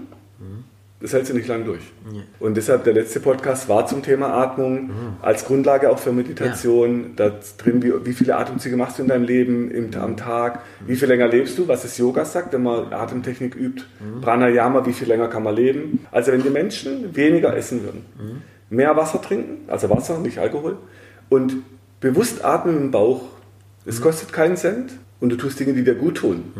das hält sie nicht lang durch. Ja. Und deshalb der letzte Podcast war zum Thema Atmung, mhm. als Grundlage auch für Meditation. Ja. Da drin, wie, wie, viele Atemzüge machst du in deinem Leben im, am Tag? Mhm. Wie viel länger lebst du? Was das Yoga sagt, wenn man Atemtechnik übt. Mhm. Pranayama, wie viel länger kann man leben? Also wenn die Menschen weniger essen würden, mhm. mehr Wasser trinken, also Wasser, nicht Alkohol, und bewusst atmen im Bauch, es mhm. kostet keinen Cent, und du tust Dinge, die dir gut tun.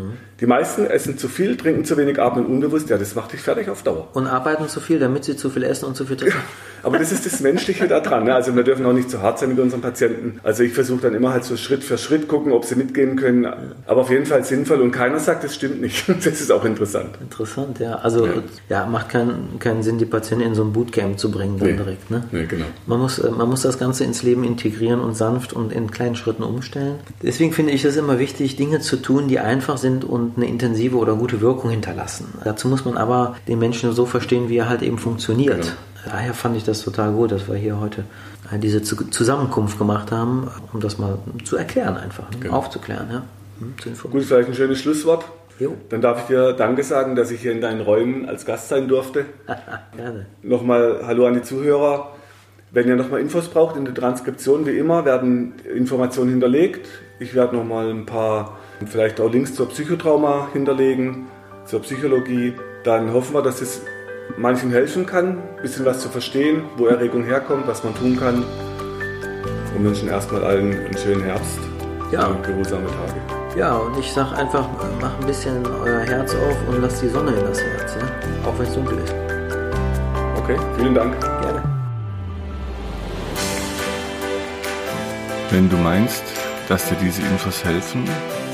Die meisten essen zu viel, trinken zu wenig, atmen unbewusst. Ja, das macht dich fertig auf Dauer. Und arbeiten zu viel, damit sie zu viel essen und zu viel trinken. <laughs> Aber das ist das Menschliche da dran. Ne? Also wir dürfen auch nicht zu hart sein mit unseren Patienten. Also ich versuche dann immer halt so Schritt für Schritt gucken, ob sie mitgehen können. Aber auf jeden Fall sinnvoll und keiner sagt, das stimmt nicht. <laughs> Das ist auch interessant. Interessant, ja. Also ja, ja macht keinen, keinen Sinn, die Patienten in so ein Bootcamp zu bringen dann nee. direkt. Ne? Nee, genau. Man muss, äh, man muss das Ganze ins Leben integrieren und sanft und in kleinen Schritten umstellen. Deswegen finde ich es immer wichtig, Dinge zu tun, die einfach sind und eine intensive oder gute Wirkung hinterlassen. Dazu muss man aber den Menschen so verstehen, wie er halt eben funktioniert. Genau daher fand ich das total gut, dass wir hier heute diese Zusammenkunft gemacht haben, um das mal zu erklären einfach, ne? genau. aufzuklären. Ja? Hm, gut, vielleicht ein schönes Schlusswort. Jo. Dann darf ich dir Danke sagen, dass ich hier in deinen Räumen als Gast sein durfte. <laughs> Gerne. Nochmal Hallo an die Zuhörer. Wenn ihr nochmal Infos braucht in der Transkription, wie immer, werden Informationen hinterlegt. Ich werde nochmal ein paar, vielleicht auch Links zur Psychotrauma hinterlegen, zur Psychologie. Dann hoffen wir, dass es manchen helfen kann, ein bisschen was zu verstehen, wo Erregung herkommt, was man tun kann. Und wünschen erstmal allen einen schönen Herbst ja. und geruhsame Tage. Ja, und ich sag einfach, mach ein bisschen euer Herz auf und lasst die Sonne in das Herz, ja? auch wenn es dunkel ist. Okay, vielen Dank. Gerne. Wenn du meinst, dass dir diese Infos helfen